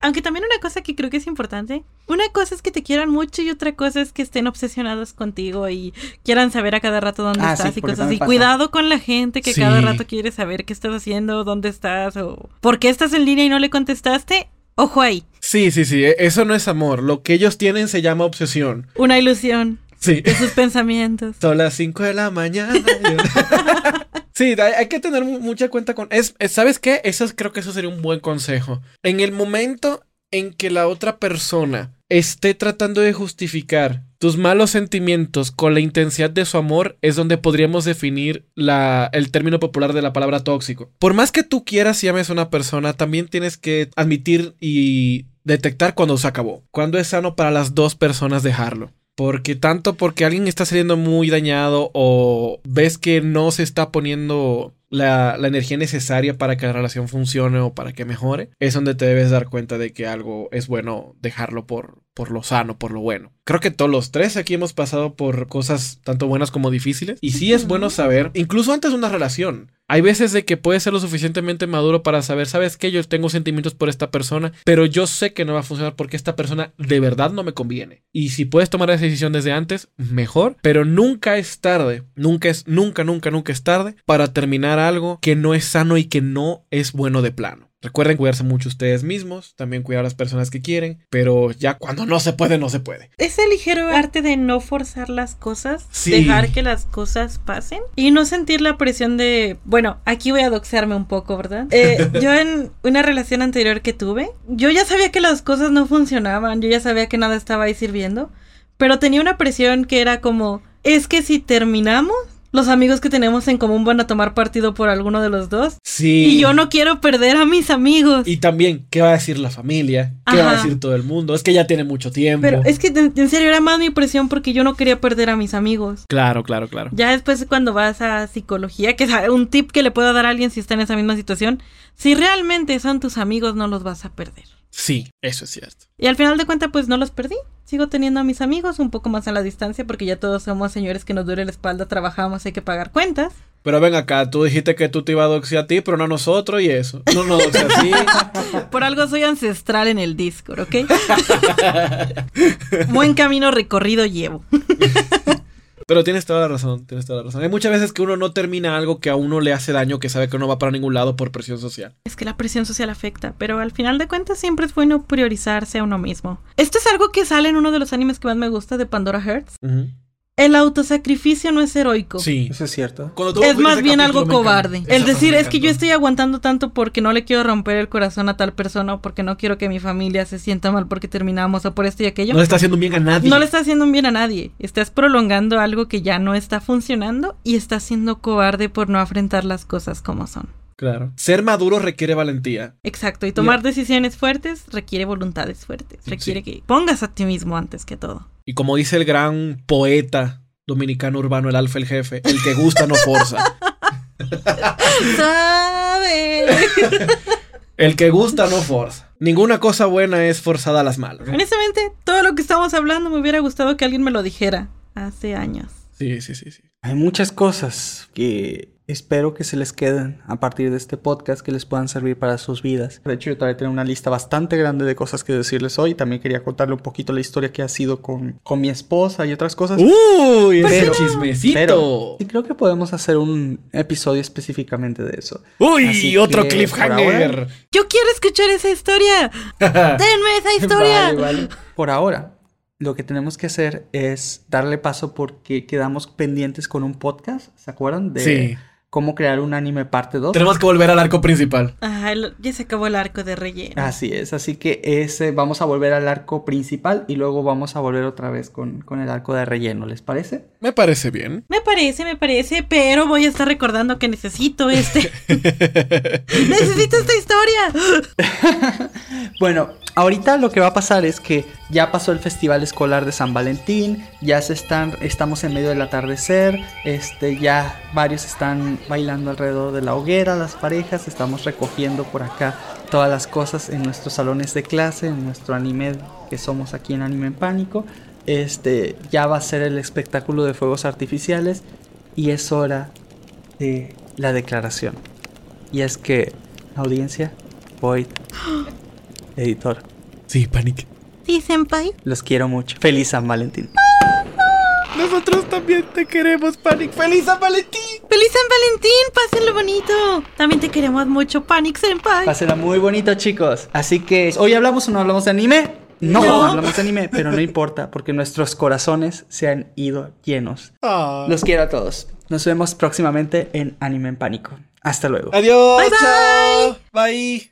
Aunque también una cosa que creo que es importante, una cosa es que te quieran mucho y otra cosa es que estén obsesionados contigo y quieran saber a cada rato dónde Ah, sí, estás y cosas así. pasa. Cuidado con la gente que Sí. cada rato quiere saber qué estás haciendo, dónde estás o por qué estás en línea y no le contestaste. Ojo ahí, Sí, sí, sí, e- eso no es amor. Lo que ellos tienen se llama obsesión. una ilusión Sí. de sus pensamientos. Son las 5 de la mañana. <laughs> sí, hay, hay que tener mu- mucha cuenta con... Es, es- ¿Sabes qué? Eso es- creo que eso sería un buen consejo. En el momento en que la otra persona esté tratando de justificar tus malos sentimientos con la intensidad de su amor es donde podríamos definir la, el término popular de la palabra tóxico. Por más que tú quieras y ames a una persona, también tienes que admitir y detectar cuando se acabó, cuando es sano para las dos personas dejarlo. Porque tanto porque alguien está saliendo muy dañado o ves que no se está poniendo la, la, energía necesaria para que la relación funcione o para que mejore, es donde te debes dar cuenta de que algo es bueno dejarlo por, por lo sano, por lo bueno. Creo que todos los tres aquí hemos pasado por cosas tanto buenas como difíciles. Y sí es bueno saber, incluso antes de una relación. Hay veces de que puedes ser lo suficientemente maduro para saber, sabes que yo tengo sentimientos por esta persona, pero yo sé que no va a funcionar porque esta persona de verdad no me conviene. Y si puedes tomar esa decisión desde antes, mejor, pero nunca es tarde, nunca es, nunca, nunca, nunca es tarde para terminar algo que no es sano y que no es bueno de plano. Recuerden cuidarse mucho ustedes mismos, también cuidar a las personas que quieren, pero ya cuando no se puede, no se puede. Ese ligero arte de no forzar las cosas, sí. dejar que las cosas pasen y no sentir la presión de, bueno, aquí voy a doxearme un poco, ¿verdad? <laughs> Eh, yo en una relación anterior que tuve, yo ya sabía que las cosas no funcionaban, yo ya sabía que nada estaba ahí sirviendo, pero tenía una presión que era como, es que si terminamos, los amigos que tenemos en común van a tomar partido por alguno de los dos. Sí. Y yo no quiero perder a mis amigos. Y también, ¿qué va a decir la familia? ¿Qué Ajá. va a decir todo el mundo? Es que ya tiene mucho tiempo. Pero es que en serio era más mi presión porque yo no quería perder a mis amigos. Claro, claro, claro. Ya después cuando vas a psicología, que es un tip que le puedo dar a alguien si está en esa misma situación, si realmente son tus amigos no los vas a perder. Sí, eso es cierto. Y al final de cuentas, pues no los perdí. Sigo teniendo a mis amigos un poco más a la distancia porque ya todos somos señores que nos duele la espalda, trabajamos, hay que pagar cuentas. Pero ven acá, tú dijiste que tú te ibas a doxear a ti, pero no a nosotros y eso. No nos doxear así. <laughs> Por algo soy ancestral en el Discord, ¿ok? <laughs> Buen camino recorrido llevo. <laughs> Pero tienes toda la razón, tienes toda la razón. Hay muchas veces que uno no termina algo que a uno le hace daño, que sabe que no va para ningún lado por presión social. Es que la presión social afecta, pero al final de cuentas siempre es bueno priorizarse a uno mismo. Esto es algo que sale en uno de los animes que más me gusta de Pandora Hearts. Uh -huh. El autosacrificio no es heroico. Sí, eso es cierto. Es más bien algo cobarde. El decir es que yo estoy aguantando tanto porque no le quiero romper el corazón a tal persona o porque no quiero que mi familia se sienta mal porque terminamos o por esto y aquello. No le está haciendo un bien a nadie. No le está haciendo un bien a nadie. Estás prolongando algo que ya no está funcionando y estás siendo cobarde por no afrontar las cosas como son. Claro. Ser maduro requiere valentía. Exacto. Y tomar yeah. decisiones fuertes requiere voluntades fuertes. Requiere sí. que pongas a ti mismo antes que todo. Y como dice el gran poeta dominicano urbano, el alfa, el jefe, el que gusta no forza. <laughs> ¿Sabe? el que gusta no forza. Ninguna cosa buena es forzada a las malas. Honestamente, todo lo que estamos hablando me hubiera gustado que alguien me lo dijera hace años. Sí, sí, sí, sí. Hay muchas cosas que espero que se les queden a partir de este podcast que les puedan servir para sus vidas. De hecho, yo todavía tengo una lista bastante grande de cosas que decirles hoy. También quería contarle un poquito la historia que ha sido con, con mi esposa y otras cosas. ¡Uy! Ese chismecito. Pero sí creo que podemos hacer un episodio específicamente de eso. ¡Uy! Así otro cliffhanger. Ahora... Yo quiero escuchar esa historia. <laughs> Denme esa historia. vale, vale. Por ahora, lo que tenemos que hacer es darle paso porque quedamos pendientes con un podcast, ¿se acuerdan? De sí. Cómo crear un anime parte 2. Tenemos que volver al arco principal. Ajá, el, ya se acabó el arco de relleno. Así es, así que ese vamos a volver al arco principal y luego vamos a volver otra vez con, con el arco de relleno, ¿les parece? Me parece bien. Me parece, me parece, pero voy a estar recordando que necesito este. <laughs> <laughs> necesito esta historia. <laughs> bueno, ahorita lo que va a pasar es que ya pasó el festival escolar de San Valentín, ya se están, estamos en medio del atardecer, este, ya varios están bailando alrededor de la hoguera, las parejas, estamos recogiendo por acá todas las cosas en nuestros salones de clase, en nuestro anime que somos aquí en Anime en Pánico. Este, ya va a ser el espectáculo de fuegos artificiales y es hora de la declaración. Y es que, audiencia, Void, <gasps> editor. Sí, Panic. Sí, Senpai. Los quiero mucho. Feliz San Valentín. Nosotros también te queremos, Panic. ¡Feliz San Valentín! ¡Feliz San Valentín! ¡Pásenlo bonito! También te queremos mucho, Panic Senpai. Pásenlo muy bonito, chicos. Así que, ¿hoy hablamos o no hablamos de anime? No, no, hablamos de anime, pero no importa, porque nuestros corazones se han ido llenos. Oh. Los quiero a todos. Nos vemos próximamente en Anime en Pánico. Hasta luego. Adiós. Bye, bye. Chao. Bye.